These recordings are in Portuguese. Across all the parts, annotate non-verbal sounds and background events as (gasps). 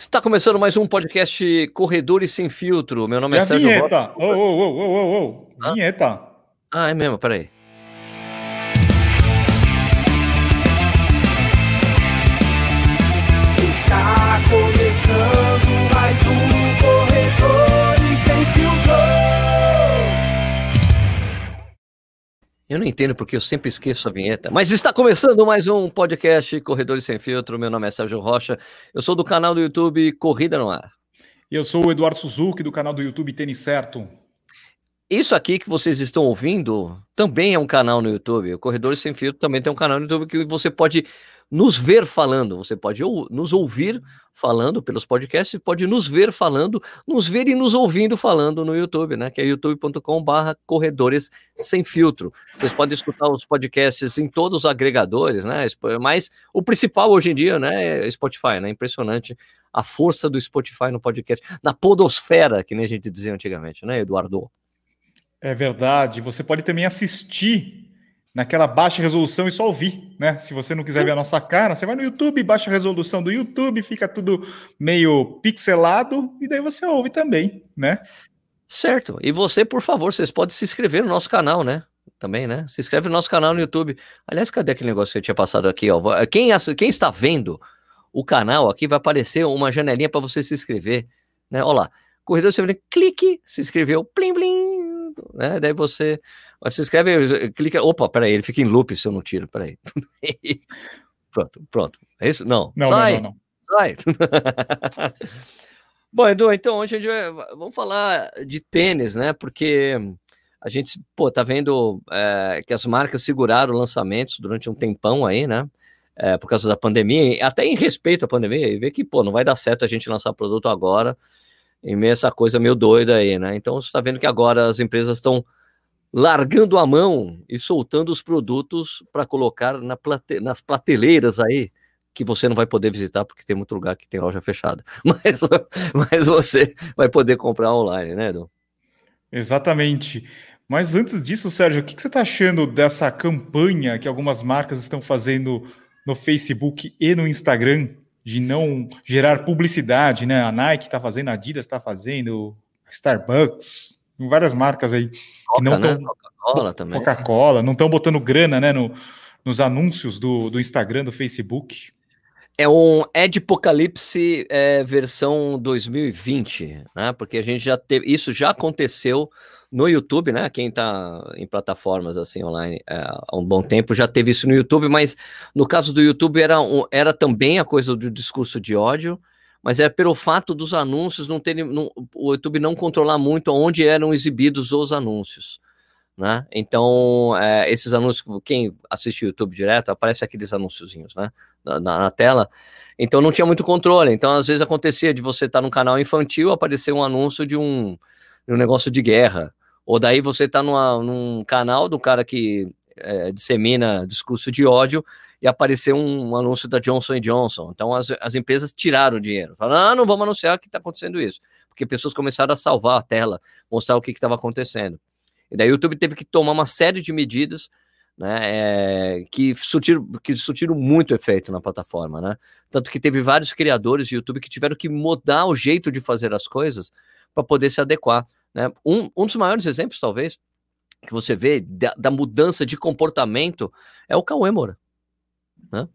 Está começando mais um podcast Corredores Sem Filtro. Meu nome é Sérgio vinheta. Ô, ô, ô, ô, ô. Vinheta. Ah, é mesmo, peraí. Está começando mais um Eu não entendo porque eu sempre esqueço a vinheta, mas está começando mais um podcast Corredores Sem Filtro. Meu nome é Sérgio Rocha, eu sou do canal do YouTube Corrida no Ar. Eu sou o Eduardo Suzuki, do canal do YouTube Tênis Certo. Isso aqui que vocês estão ouvindo também é um canal no YouTube. O Corredores Sem Filtro também tem um canal no YouTube que você pode nos ver falando, você pode ou, nos ouvir falando pelos podcasts, pode nos ver falando, nos ver e nos ouvindo falando no YouTube, né? Que é youtube.com/barra corredores sem filtro. Vocês podem escutar os podcasts em todos os agregadores, né? Mas o principal hoje em dia, né, é Spotify, né? Impressionante a força do Spotify no podcast, na podosfera, que nem a gente dizia antigamente, né, Eduardo? É verdade. Você pode também assistir naquela baixa resolução e só ouvir, né? Se você não quiser ver a nossa cara, você vai no YouTube, baixa resolução do YouTube, fica tudo meio pixelado e daí você ouve também, né? Certo. E você, por favor, vocês podem se inscrever no nosso canal, né? Também, né? Se inscreve no nosso canal no YouTube. Aliás, cadê aquele negócio que eu tinha passado aqui, ó? Quem, quem está vendo o canal aqui vai aparecer uma janelinha para você se inscrever, né? Olha lá. Corredor Severino, clique, se inscreveu, plim, plim, né? Daí você se inscreve, clica, opa, peraí, ele fica em loop se eu não tiro, peraí. (laughs) pronto, pronto. É isso? Não, não sai, não, não, não. sai. (laughs) Bom, Edu, então hoje a gente vai, vamos falar de tênis, né? Porque a gente, pô, tá vendo é, que as marcas seguraram lançamentos durante um tempão aí, né? É, por causa da pandemia, até em respeito à pandemia, e ver que, pô, não vai dar certo a gente lançar produto agora, em meio essa coisa meio doida aí, né? Então você está vendo que agora as empresas estão largando a mão e soltando os produtos para colocar na plate... nas prateleiras aí, que você não vai poder visitar porque tem muito lugar que tem loja fechada. (laughs) Mas, mas você vai poder comprar online, né, Edu? Exatamente. Mas antes disso, Sérgio, o que você está achando dessa campanha que algumas marcas estão fazendo no Facebook e no Instagram de não gerar publicidade, né? A Nike está fazendo, a Adidas está fazendo, Starbucks, várias marcas aí Coca, que não estão. Né? Coca-Cola também. Coca-Cola, não estão botando grana, né? No, nos anúncios do, do Instagram, do Facebook. É um Ed Apocalipse é, versão 2020, né? Porque a gente já teve. Isso já aconteceu no YouTube, né? Quem está em plataformas assim online é, há um bom tempo já teve isso no YouTube, mas no caso do YouTube era, um, era também a coisa do discurso de ódio, mas é pelo fato dos anúncios não terem, não, o YouTube não controlar muito onde eram exibidos os anúncios. Né? Então, é, esses anúncios, quem assiste o YouTube direto, aparece aqueles anúnciozinhos né? Na, na, na, tela. Então, não tinha muito controle. Então, às vezes acontecia de você estar tá num canal infantil, aparecer um anúncio de um, de um negócio de guerra. Ou daí você está num canal do cara que é, dissemina discurso de ódio e apareceu um, um anúncio da Johnson Johnson. Então as, as empresas tiraram o dinheiro. Falaram, ah, não vamos anunciar que está acontecendo isso. Porque pessoas começaram a salvar a tela, mostrar o que estava acontecendo. E daí o YouTube teve que tomar uma série de medidas né, é, que, surtiram, que surtiram muito efeito na plataforma, né? Tanto que teve vários criadores de YouTube que tiveram que mudar o jeito de fazer as coisas para poder se adequar. Né? Um, um dos maiores exemplos, talvez, que você vê da, da mudança de comportamento é o Cauê Moura. Né?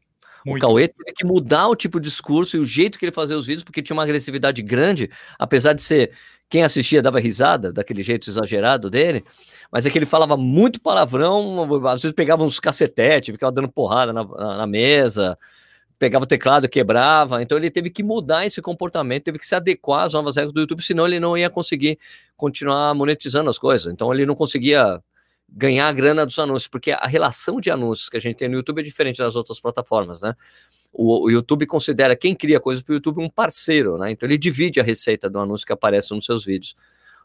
O Cauê teve que mudar o tipo de discurso e o jeito que ele fazia os vídeos, porque tinha uma agressividade grande, apesar de ser quem assistia dava risada daquele jeito exagerado dele, mas é que ele falava muito palavrão, às vezes pegava uns cacetete, ficava dando porrada na, na, na mesa, pegava o teclado, quebrava. Então ele teve que mudar esse comportamento, teve que se adequar às novas regras do YouTube, senão ele não ia conseguir continuar monetizando as coisas. Então ele não conseguia ganhar a grana dos anúncios, porque a relação de anúncios que a gente tem no YouTube é diferente das outras plataformas, né? O, o YouTube considera quem cria coisas para o YouTube um parceiro, né? Então ele divide a receita do anúncio que aparece nos seus vídeos.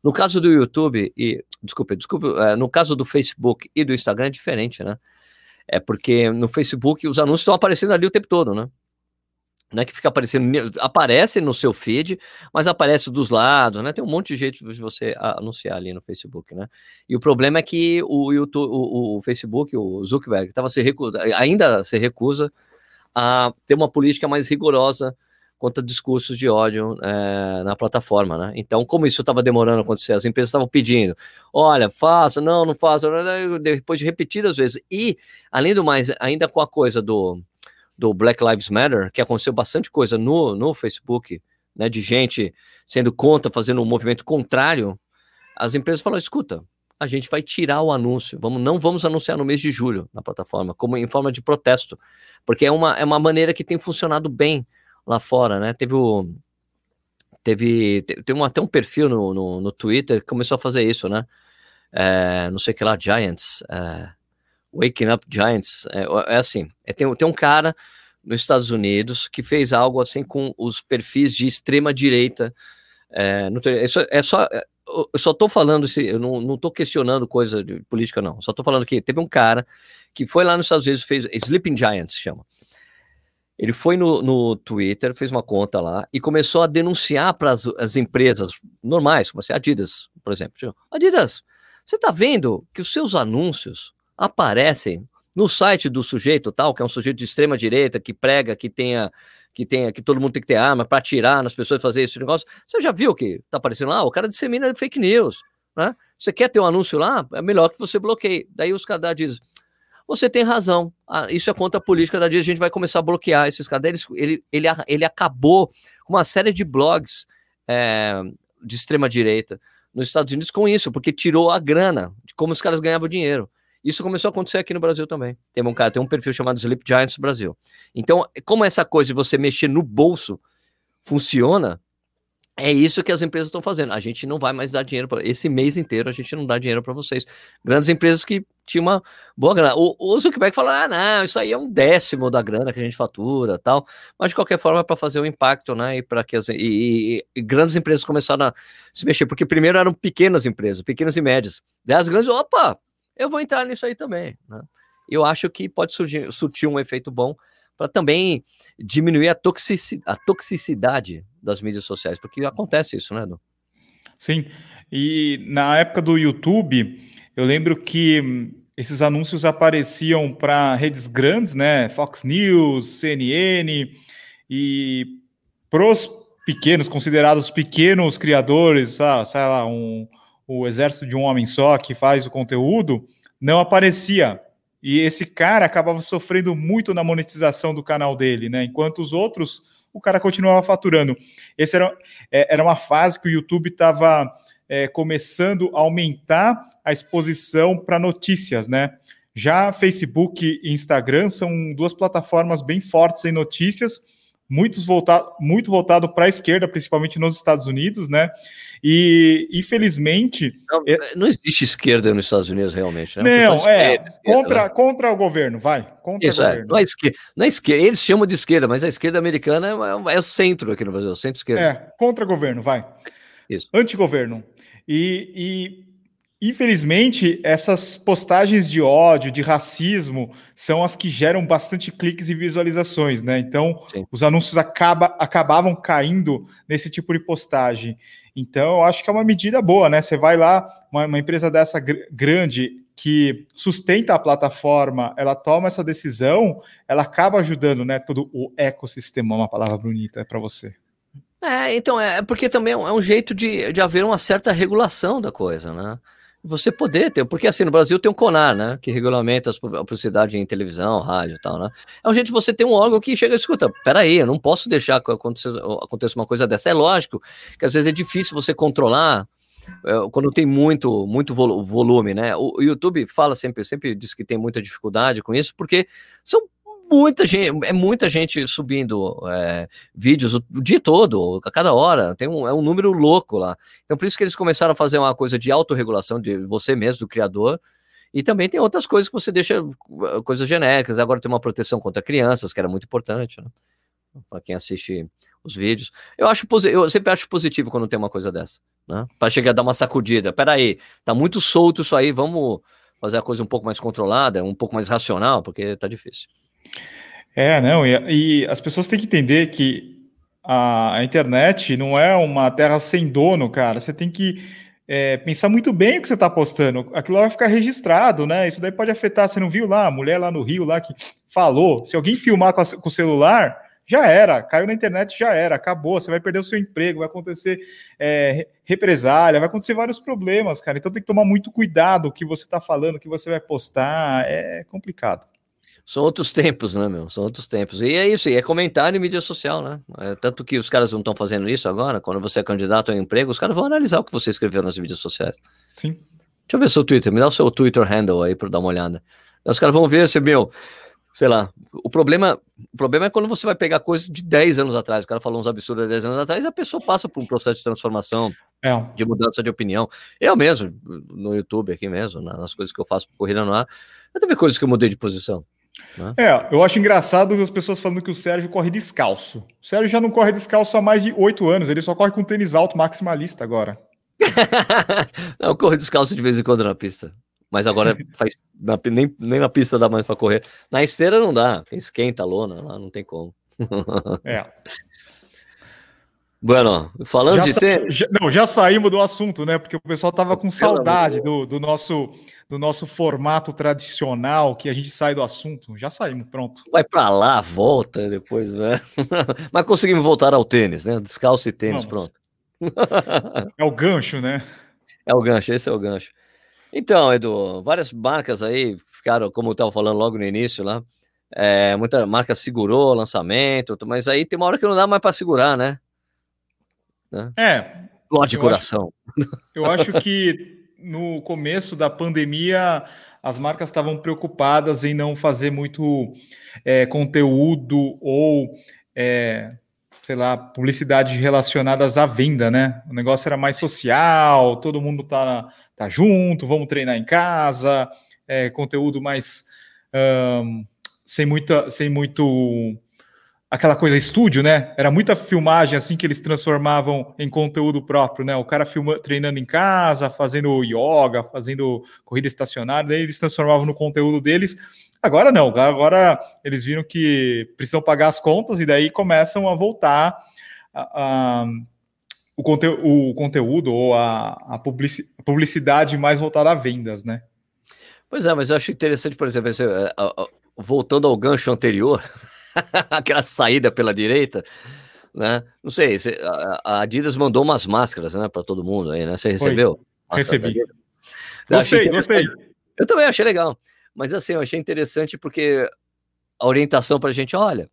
No caso do YouTube e desculpe, desculpe, é, no caso do Facebook e do Instagram é diferente, né? É porque no Facebook os anúncios estão aparecendo ali o tempo todo, né? Não é que fica aparecendo, aparece no seu feed, mas aparece dos lados, né? Tem um monte de jeito de você anunciar ali no Facebook, né? E o problema é que o YouTube, o, o Facebook, o Zuckerberg, tava se recusa, ainda se recusa a ter uma política mais rigorosa contra discursos de ódio é, na plataforma, né? Então, como isso estava demorando a acontecer, as empresas estavam pedindo, olha, faça, não, não faça, depois de repetidas vezes. E, além do mais, ainda com a coisa do, do Black Lives Matter, que aconteceu bastante coisa no, no Facebook, né, de gente sendo contra, fazendo um movimento contrário, as empresas falaram, escuta, a gente vai tirar o anúncio, vamos, não vamos anunciar no mês de julho na plataforma, como em forma de protesto, porque é uma, é uma maneira que tem funcionado bem lá fora, né? Teve o. Teve, tem um, até um perfil no, no, no, Twitter que começou a fazer isso, né? É, não sei que lá, Giants, é, Waking Up Giants, é, é assim, é, tem, tem um cara nos Estados Unidos que fez algo assim com os perfis de extrema direita. É, no, é só, é só eu só tô falando, eu não, não tô questionando coisa de política, não. Só tô falando que teve um cara que foi lá nos Estados Unidos, fez Sleeping Giants, chama. Ele foi no, no Twitter, fez uma conta lá e começou a denunciar para as empresas normais, como assim, Adidas, por exemplo. Adidas, você está vendo que os seus anúncios aparecem no site do sujeito tal, que é um sujeito de extrema direita que prega que tenha que tenha que todo mundo tem que ter arma para atirar nas pessoas fazer esse negócio. Você já viu que está aparecendo lá? O cara dissemina fake news, né? Você quer ter um anúncio lá? É melhor que você bloqueie. Daí os caras dizem você tem razão. Ah, isso é contra a política da dia. A gente vai começar a bloquear esses caras. Ele, ele, ele acabou com uma série de blogs é, de extrema direita nos Estados Unidos com isso, porque tirou a grana de como os caras ganhavam dinheiro. Isso começou a acontecer aqui no Brasil também. Tem um cara, tem um perfil chamado Sleep Giants Brasil. Então, como essa coisa de você mexer no bolso funciona, é isso que as empresas estão fazendo. A gente não vai mais dar dinheiro para esse mês inteiro, a gente não dá dinheiro para vocês. Grandes empresas que tinham uma boa grana. O, o Zuckerberg falou: ah, não, isso aí é um décimo da grana que a gente fatura, tal. Mas de qualquer forma, é para fazer um impacto, né? E para que as e, e, e, grandes empresas começaram a se mexer, porque primeiro eram pequenas empresas, pequenas e médias. Daí as grandes, opa, eu vou entrar nisso aí também. Né? Eu acho que pode surgir, surtir um efeito bom para também diminuir a, toxici, a toxicidade das mídias sociais, porque acontece isso, né, Edu? Sim, e na época do YouTube, eu lembro que esses anúncios apareciam para redes grandes, né, Fox News, CNN, e pros pequenos, considerados pequenos criadores, ah, sei lá, um, o exército de um homem só que faz o conteúdo, não aparecia e esse cara acabava sofrendo muito na monetização do canal dele, né? Enquanto os outros, o cara continuava faturando. Essa era, é, era uma fase que o YouTube estava é, começando a aumentar a exposição para notícias, né? Já Facebook e Instagram são duas plataformas bem fortes em notícias muito voltado, muito voltado para a esquerda, principalmente nos Estados Unidos, né? E infelizmente. Não, é... não existe esquerda nos Estados Unidos, realmente. Né? Não, é. Esquerda, contra, né? contra o governo, vai. Contra Isso, o é, governo. Não é, esquerda, não é esquerda, eles chamam de esquerda, mas a esquerda americana é, é o centro aqui no Brasil, centro-esquerda. É, contra o governo, vai. Isso. Antigoverno. E, e Infelizmente, essas postagens de ódio, de racismo, são as que geram bastante cliques e visualizações, né? Então, Sim. os anúncios acaba, acabavam caindo nesse tipo de postagem. Então, eu acho que é uma medida boa, né? Você vai lá, uma, uma empresa dessa gr grande que sustenta a plataforma, ela toma essa decisão, ela acaba ajudando, né? Todo o ecossistema, uma palavra bonita para você. É, então, é porque também é um é jeito de, de haver uma certa regulação da coisa, né? Você poder ter, porque assim, no Brasil tem um CONAR, né, que regulamenta a publicidade em televisão, rádio e tal, né, é um jeito de você ter um órgão que chega e escuta, peraí, eu não posso deixar que aconteça, aconteça uma coisa dessa, é lógico que às vezes é difícil você controlar é, quando tem muito, muito volume, né, o, o YouTube fala sempre, sempre diz que tem muita dificuldade com isso, porque são muita gente, é muita gente subindo é, vídeos o, o, dia todo, a cada hora, tem um, é um número louco lá. Então, por isso que eles começaram a fazer uma coisa de autorregulação de você mesmo, do criador, e também tem outras coisas que você deixa, coisas genéricas. Agora tem uma proteção contra crianças, que era muito importante, né? Para quem assiste os vídeos. Eu acho eu sempre acho positivo quando tem uma coisa dessa, né? Para chegar a dar uma sacudida. Peraí, tá muito solto isso aí, vamos fazer a coisa um pouco mais controlada, um pouco mais racional, porque tá difícil. É, não, e, e as pessoas têm que entender que a, a, internet não é uma terra sem dono, cara. Você tem que é, pensar muito bem o que você está postando. Aquilo vai ficar registrado, né? Isso daí pode afetar. Você não viu lá a mulher lá no Rio lá que falou? Se alguém filmar com, a, com o celular, já era, caiu na internet, já era, acabou, você vai perder o seu emprego, vai acontecer é, represália, vai acontecer vários problemas, cara. Então tem que tomar muito cuidado o que você está falando, o que você vai postar, é complicado. São outros (laughs) tempos, né, meu? São outros tempos. E é isso, e é comentário em mídia social, né? É, tanto que os caras não estão fazendo isso agora, quando você é candidato a um emprego, os caras vão analisar o que você escreveu nas mídias sociais. Sim. Deixa eu ver seu Twitter, me dá o seu Twitter handle aí para dar uma olhada. Os caras vão ver se, meu, sei lá, o problema, o problema é quando você vai pegar coisas de 10 anos atrás, o cara falou uns absurdos de 10 anos atrás, e a pessoa passa por um processo de transformação, é. de mudança de opinião. Eu mesmo, no YouTube aqui mesmo, nas coisas que eu faço por Corrida no Ar, eu teve coisas que eu mudei de posição. Né? É, eu acho engraçado as pessoas falando que o Sérgio corre descalço. O Sérgio já não corre descalço há mais de oito anos, ele só corre com tênis alto maximalista agora. (laughs) não, eu corro descalço de vez em quando na pista. Mas agora (laughs) faz, na, nem, nem na pista dá mais para correr. Na esteira não dá, esquenta a lona lá, não tem como. é. (laughs) Bueno, falando já de tênis. Já, não, já saímos do assunto, né? Porque o pessoal tava com saudade do, do, nosso, do nosso formato tradicional, que a gente sai do assunto. Já saímos, pronto. Vai para lá, volta depois, né? (laughs) Mas conseguimos voltar ao tênis, né? Descalço e tênis, Vamos. pronto. (laughs) é o gancho, né? É o gancho, esse é o gancho. Então, Edu, várias marcas aí ficaram, como eu estava falando logo no início lá, é, muita marca segurou o lançamento, mas aí tem uma hora que não dá mais para segurar, né? Né? É. Dó de coração. Acho, (laughs) eu acho que no começo da pandemia as marcas estavam preocupadas em não fazer muito é, conteúdo ou é, sei lá, publicidade relacionadas à venda, né? O negócio era mais social, todo mundo tá, tá junto, vamos treinar em casa, é, conteúdo mais um, sem muita, sem muito aquela coisa estúdio, né? Era muita filmagem assim que eles transformavam em conteúdo próprio, né? O cara filma, treinando em casa, fazendo yoga, fazendo corrida estacionária, daí eles transformavam no conteúdo deles Agora não, agora eles viram que precisam pagar as contas e daí começam a voltar a, a, o, conte, o, conteúdo ou a, a publicidade mais voltada a vendas, né? Pois é, mas eu acho interessante, por exemplo, esse, é, voltando ao gancho anterior, (laughs) aquela saída pela direita, né? Não sei, a Adidas mandou umas máscaras, né, para todo mundo aí, né? Você recebeu? Recebi. Gostei, gostei. Eu também achei legal. Mas assim, eu achei interessante porque a orientação para a gente, olha,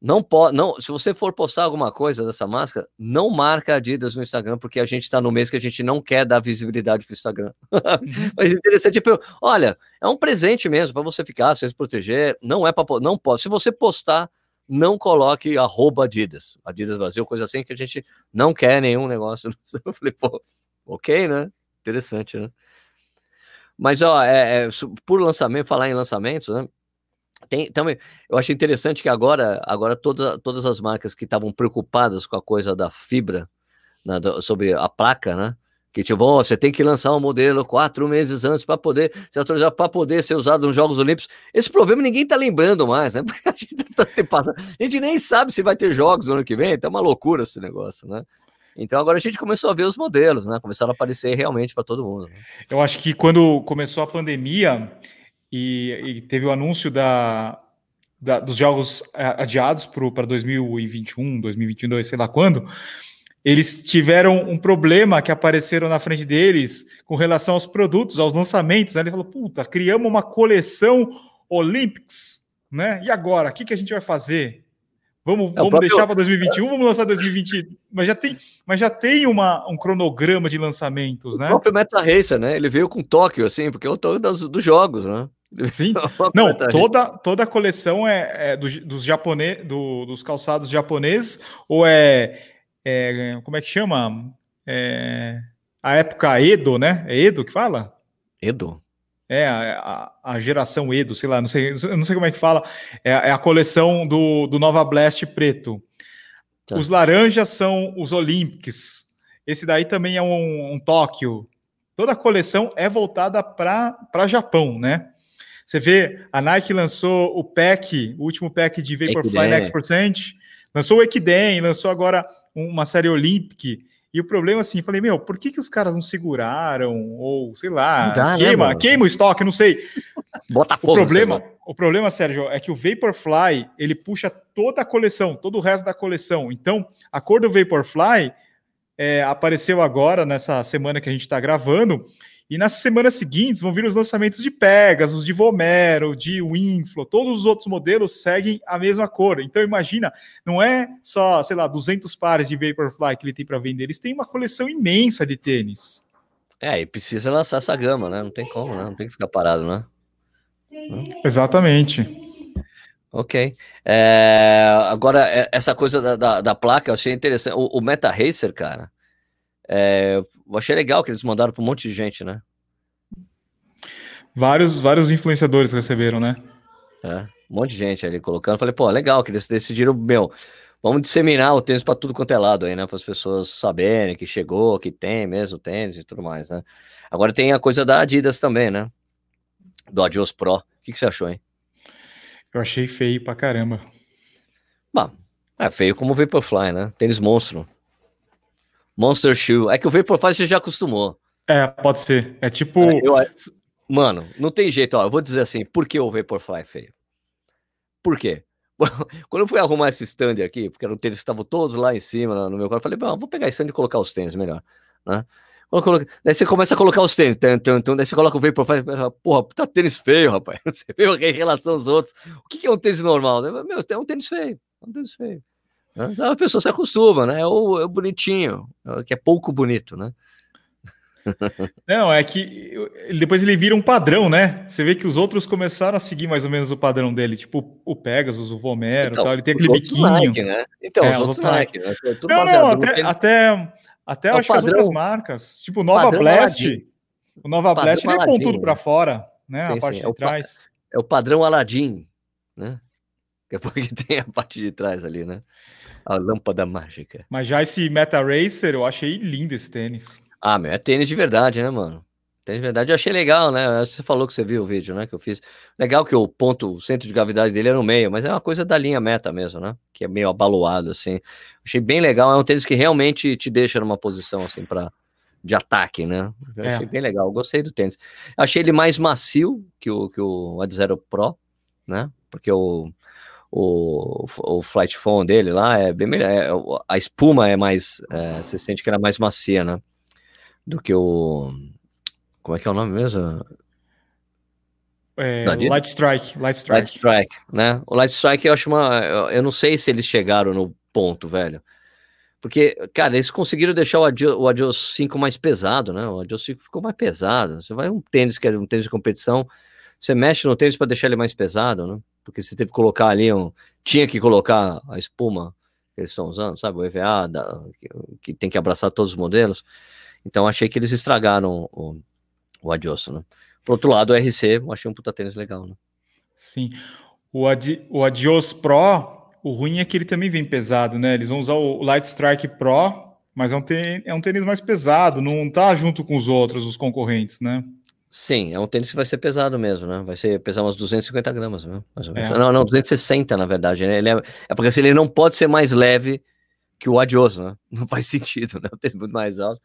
não pode, não, se você for postar alguma coisa dessa máscara, não marca Adidas no Instagram, porque a gente está no mês que a gente não quer dar visibilidade para o Instagram. Uhum. (laughs) Mas interessante, tipo, olha, é um presente mesmo para você ficar, se proteger, não é para não pode. Se você postar, não coloque arroba Adidas, Adidas Brasil, coisa assim que a gente não quer nenhum negócio. (laughs) Eu falei, pô, ok, né? Interessante, né? Mas, ó, é, é, por lançamento, falar em lançamentos, né? Tem, também, eu acho interessante que agora, agora toda, todas as marcas que estavam preocupadas com a coisa da fibra, né, do, sobre a placa, né? Que tipo, oh, você tem que lançar um modelo quatro meses antes para poder se autorizar para poder ser usado nos Jogos Olímpicos. Esse problema ninguém tá lembrando mais, né? (laughs) Porque a gente, tá, a gente nem sabe se vai ter jogos no ano que vem, tá uma loucura esse negócio, né? Então agora a gente começou a ver os modelos, né? Começaram a aparecer realmente para todo mundo. Né? Eu acho que quando começou a pandemia e, e teve o anúncio da, da, dos jogos adiados para 2021, 2022, sei lá quando, eles tiveram um problema que apareceram na frente deles com relação aos produtos, aos lançamentos. Né? Ele falou: puta, criamos uma coleção Olympics, né? E agora, o que, que a gente vai fazer? Vamos, é, vamos próprio... deixar para 2021, vamos lançar 2020. Mas já tem, mas já tem uma, um cronograma de lançamentos, né? O próprio Meta Racer, né? Ele veio com Tóquio, assim, porque é o Tóquio dos, dos jogos, né? (laughs) Sim. Não, toda, toda a coleção é, é do, dos, japone, do, dos calçados japoneses, ou é, é como é que chama? É, a época Edo, né? É Edo que fala? Edo. É, a, a, geração Edo, sei lá, não sei, não sei como é que fala. É, é a coleção do, do Nova Blast preto. Tá. Os laranjas são os Olympics. Esse daí também é um, um Tóquio. Toda a coleção é voltada para Japão, né? Você vê, a Nike lançou o pack, o último pack de Vaporfly Next Percent, lançou o Ekiden, lançou agora uma série Olympic, E o problema, assim, falei, meu, por que, que os caras não seguraram? Ou, sei lá, dá, né, queima, mano? queima o estoque, não sei. Bota O fogo. problema, sei lá. o problema, Sérgio, é que o Vaporfly, ele puxa toda a coleção, todo o resto da coleção. Então, a cor do Vaporfly é, apareceu agora, nessa semana que a gente está gravando, e nas semanas seguintes vão vir os lançamentos de Pegasus, de Vomero, de Winflow, todos os outros modelos seguem a mesma cor. Então, imagina, não é só, sei lá, 200 pares de Vaporfly que ele tem para vender, eles têm uma coleção imensa de tênis. É, e precisa lançar essa gama, né? Não tem como, né? Não tem que ficar parado, né? Exatamente. Ok. É, agora, é, essa coisa da, da, da placa, eu achei interessante. O, o Meta Racer, cara, é, eu achei legal que eles mandaram para um monte de gente, né? Vários, vários influenciadores receberam, né? É, um monte de gente ali colocando. Falei, pô, legal que eles decidiram, meu, vamos disseminar o tênis para tudo quanto é lado aí, né? Para as pessoas saberem que chegou, que tem mesmo tênis e tudo mais, né? Agora tem a coisa da Adidas também, né? Do Adios Pro. O que, que você achou, hein? Eu achei feio pra caramba. Bom, é feio como o Vaporfly, né? Tênis monstro. Monster Shoe. É que o Vaporfly você já acostumou. É, pode ser. É tipo. É, eu- Mano, não tem jeito, ó. Eu vou dizer assim, por que o Vaporfly é feio? Por quê? (laughs) Quando eu fui arrumar esse stand aqui, porque eram tênis que estavam todos lá em cima, no meu quarto, eu falei, bom, vou pegar esse stand e colocar os tênis melhor, né? Quando Daí você começa a colocar os tênis, tum, tum, tum, daí você coloca o Vaporfly, e fala, porra, puta tênis feio, rapaz. (laughs) Você vê em relação aos outros. O que que é um tênis normal? Meu, é um tênis feio, é um tênis feio. Né? A pessoa se acostuma, né? É o, é o bonitinho, é o que é pouco bonito, né? (laughs) Não, é que depois ele vira um padrão, né? Você vê que os outros começaram a seguir mais ou menos o padrão dele, tipo o Pegasus, o Vomero, Então, tal. ele tem aquele biquinho. Nike, né? Então, É, os os outros Nike, né? Não, não, até, até, até É acho que as padrão- outras marcas, tipo o Nova padrão Blast, Aladdin. o Nova Padrão Blast ele é tudo pra né? fora, né? Sim, a parte sim, é de o pa- trás. É o padrão Aladdin, né? É porque (laughs) tem a parte de trás ali, né? A lâmpada mágica. Mas já esse Meta Racer, eu achei lindo esse tênis. Ah, meu, é tênis de verdade, né, mano? Tênis de verdade, eu achei legal, né? Você falou que você viu o vídeo, né? Que eu fiz. Legal que o ponto, o centro de gravidade dele é no meio, mas é uma coisa da linha meta mesmo, né? Que é meio abaloado, assim. Achei bem legal. É um tênis que realmente te deixa numa posição, assim, pra, de ataque, né? Eu É. achei bem legal. Gostei do tênis. Achei ele mais macio que o, que o Ad Zero Pro, né? Porque o, o, o flight foam dele lá é bem melhor. é, a espuma é mais. é, você sente que ela é mais macia, né? Do que o. Como é que é o nome mesmo? É, Adidas? Light Strike, Light Light Strike. Strike, né? O Light Strike eu acho uma. Eu não sei se eles chegaram no ponto, velho. Porque, cara, eles conseguiram deixar o Adios, o Adios 5 mais pesado, né? O Adios 5 ficou mais pesado. Você vai um tênis que é um tênis de competição, você mexe no tênis para deixar ele mais pesado, né? Porque você teve que colocar ali um. Tinha que colocar a espuma que eles estão usando, sabe? O EVA, da- que, que tem que abraçar todos os modelos. Então achei que eles estragaram o, o Adios, né? Por outro lado, o RC, eu achei um puta tênis legal, né? Sim. O, Adi, o Adios Pro, o ruim é que ele também vem pesado, né? Eles vão usar o Light Strike Pro, mas é um, tênis, é um tênis mais pesado, não tá junto com os outros, os concorrentes, né? Sim, é um tênis que vai ser pesado mesmo, né? Vai ser pesar umas 250 gramas, né? Mais ou menos. É. Não, não, 260 na verdade, né? Ele é, é porque assim, ele não pode ser mais leve que o Adios, né? (laughs) Não faz sentido, né? O tênis muito mais alto.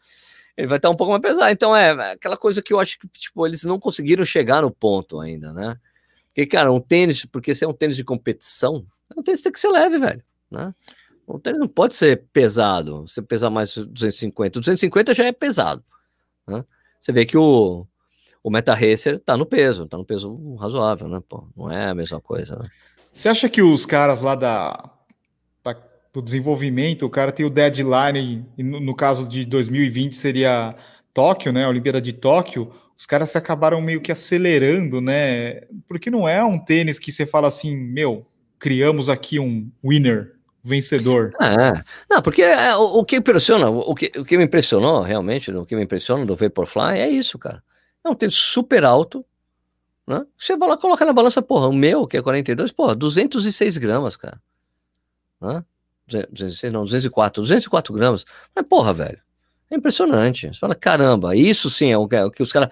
Ele vai estar um pouco mais pesado. Então é aquela coisa que eu acho que, tipo, eles não conseguiram chegar no ponto ainda, né? Porque, cara, um tênis, porque se é um tênis de competição, um tênis tem que ser leve, velho, né? Um tênis não pode ser pesado, você pesar mais 250. 250 já é pesado, né? Você vê que o, o Meta Racer tá no peso, tá no peso razoável, né? Pô, não é a mesma coisa, né? Você acha que os caras lá da, da- do desenvolvimento, o cara tem o deadline, e no, no caso de 2020 seria Tóquio, né? A Olimpíada de Tóquio, os caras se acabaram meio que acelerando, né? Porque não é um tênis que você fala assim, meu, criamos aqui um winner, vencedor. É, não, porque é, o, o que impressiona, o que, o que me impressionou realmente, o que me impressiona do Vaporfly é isso, cara. É um tênis super alto, né? Você vai lá, coloca na balança, porra, o meu, que é 42, porra, 206 gramas, cara. Né? 206, não, 204, 204 gramas. Mas, porra, velho, é impressionante. Você fala, caramba, isso sim é o que, é os caras.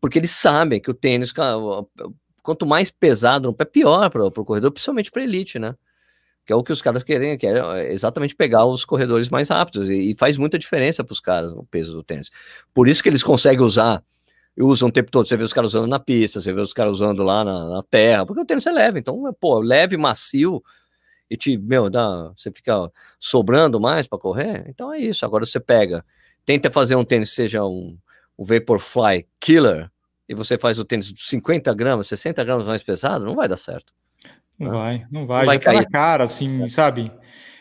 Porque eles sabem que o tênis, quanto mais pesado no pé, pior para o corredor, principalmente para elite, né? que é o que os caras querem, que é exatamente pegar os corredores mais rápidos, e, e faz muita diferença para os caras o peso do tênis. Por isso que eles conseguem usar, usam o tempo todo, você vê os caras usando na pista, você vê os caras usando lá na, na terra, porque o tênis é leve, então, pô, leve, macio, e te, meu, dá, você fica sobrando mais para correr, então é isso, agora você pega, tenta fazer um tênis seja um, um Vaporfly Killer, e você faz o tênis de 50 gramas, 60 gramas mais pesado, não vai dar certo. Não vai, não vai. Não vai tá cair. na cara, assim, é. sabe?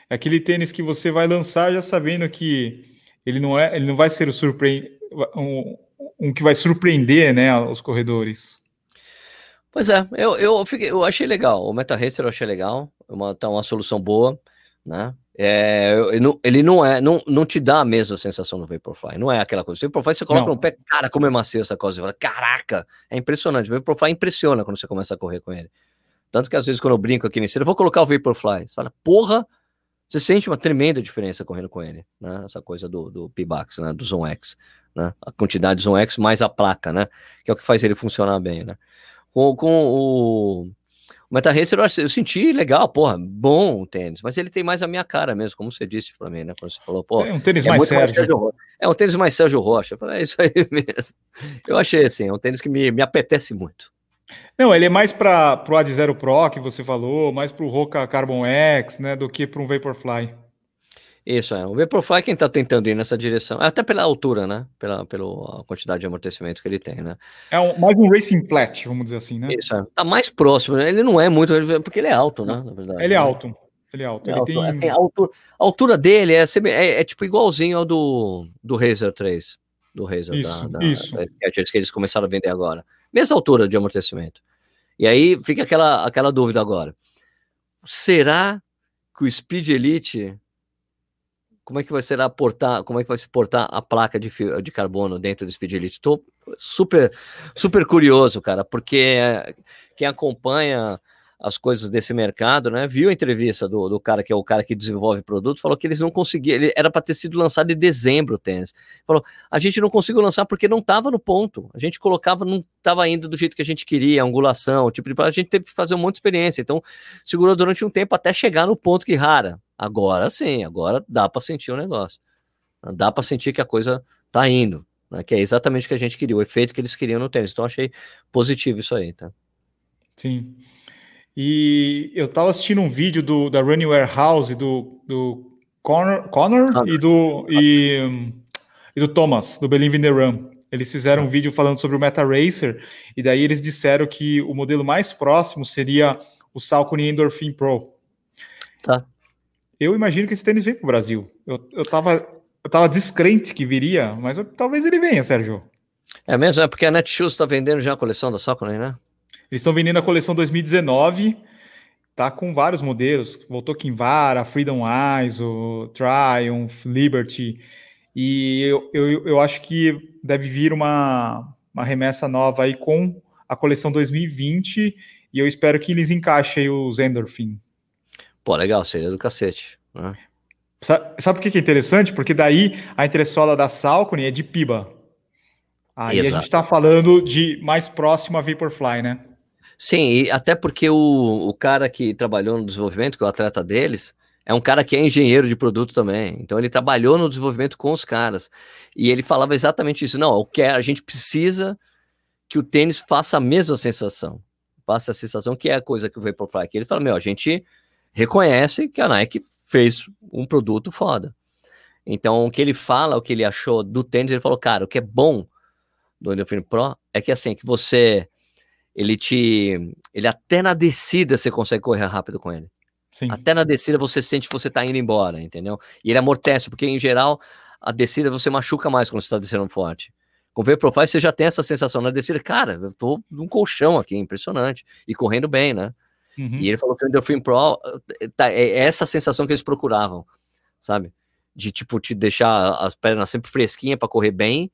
Aquele tênis que você vai lançar já sabendo que ele não é, ele não vai ser o surpre... um, um que vai surpreender, né, os corredores. Pois é, eu, eu, fiquei, eu achei legal. O Meta Racer eu achei legal, uma, tá uma solução boa, né? É, ele não é, não, não te dá a mesma sensação do Vaporfly, não é aquela coisa. O Vaporfly você coloca não. no pé, cara, como é macio essa coisa. Você fala, caraca, é impressionante. O Vaporfly impressiona quando você começa a correr com ele. Tanto que às vezes quando eu brinco aqui nesse, eu vou colocar o Vaporfly. Você fala, porra, você sente uma tremenda diferença correndo com ele, né? Essa coisa do, do P-Bax, né? Do Zone X, né? A quantidade de Zone X mais a placa, né? Que é o que faz ele funcionar bem, né? Com, com o, o Meta Racer eu, eu, senti legal, porra, bom o tênis, mas ele tem mais a minha cara mesmo, como você disse para mim, né? Quando você falou, pô. É um tênis é mais, Sérgio. mais Sérgio. É um tênis mais Sérgio Rocha. Eu falei, é isso aí (laughs) mesmo. Eu achei assim, é um tênis que me, me apetece muito. Não, ele é mais para o Ad Zero Pro que você falou, mais para o Roca Carbon X, né, do que para um Vaporfly. Isso, é. O Vaporfly é quem está tentando ir nessa direção, até pela altura, né? Pela, pela quantidade de amortecimento que ele tem, né? É um, mais um racing flat, vamos dizer assim, né? Isso, é. Tá mais próximo, né? Ele não é muito, porque ele é alto, né? Na verdade. Ele é né? alto. Ele é alto. É ele alto. Tem... Assim, a, altura, a, altura, dele é, é, é, tipo igualzinho ao do, do Razer 3. Do Razer, isso, da, da, isso. Da, que eles começaram a vender agora. Mesma altura de amortecimento. E aí fica aquela, aquela dúvida agora. Será que o Speed Elite como é que vai ser a portar, como é que vai se portar a placa de, de carbono dentro do Speed Elite? Estou super, super curioso, cara, porque quem acompanha as coisas desse mercado, né? Viu a entrevista do, do cara que é o cara que desenvolve produto, falou que eles não conseguiam, ele era para ter sido lançado em dezembro o tênis. Falou, a gente não conseguiu lançar porque não estava no ponto. A gente colocava, não estava indo do jeito que a gente queria, angulação, tipo de a gente teve que fazer um monte de experiência. Então, segurou durante um tempo até chegar no ponto que rara. Agora sim, agora dá para sentir o negócio. Dá para sentir que a coisa tá indo, né? Que é exatamente o que a gente queria, o efeito que eles queriam no tênis. Então, achei positivo isso aí, tá? Sim. E eu estava assistindo um vídeo do, da Running Warehouse do, do Connor, Connor e, do, e, e, do Thomas, do Believe in the Run. Eles fizeram um vídeo falando sobre o Meta Racer, e daí eles disseram que o modelo mais próximo seria o Salcone Endorphin Pro. Tá. Eu imagino que esse tênis vem para o Brasil. Eu, eu, tava, eu tava descrente que viria, mas eu, talvez ele venha, Sérgio. É mesmo? É porque a Netshoes está vendendo já a coleção da Salcone, né? Eles estão vendendo a coleção 2019, tá com vários modelos. Voltou Kinvara, Freedom Eyes, o Triumph, Liberty. E eu, eu, eu acho que deve vir uma, uma remessa nova aí com a coleção 2020 e eu espero que eles encaixem os Endorphin. Pô, legal, seria do cacete. Né? Sabe, sabe por que é interessante? Porque daí a entressola da Salcone é de Piba. Aí Exato. a gente está falando de mais próximo a Vaporfly, né? Sim, e até porque o, o cara que trabalhou no desenvolvimento, que é o atleta deles, é um cara que é engenheiro de produto também. Então ele trabalhou no desenvolvimento com os caras. E ele falava exatamente isso. Não, que a gente precisa que o tênis faça a mesma sensação. Faça a sensação que é a coisa que o Vaporfly aqui. Ele fala, meu, a gente reconhece que a Nike fez um produto foda. Então, o que ele fala, o que ele achou do tênis, ele falou, cara, o que é bom do Endorphin Pro é que assim, que você ele te. Ele até na descida você consegue correr rápido com ele. Sim. Até na descida você sente que você tá indo embora, entendeu? E ele amortece, porque em geral a descida você machuca mais quando você tá descendo forte. Com o V-Profile você já tem essa sensação na descida, cara, eu tô num colchão aqui, impressionante, e correndo bem, né? Uhum. E ele falou que o Endorphin Pro tá, é essa sensação que eles procuravam, sabe? De tipo te deixar as pernas sempre fresquinhas para correr bem,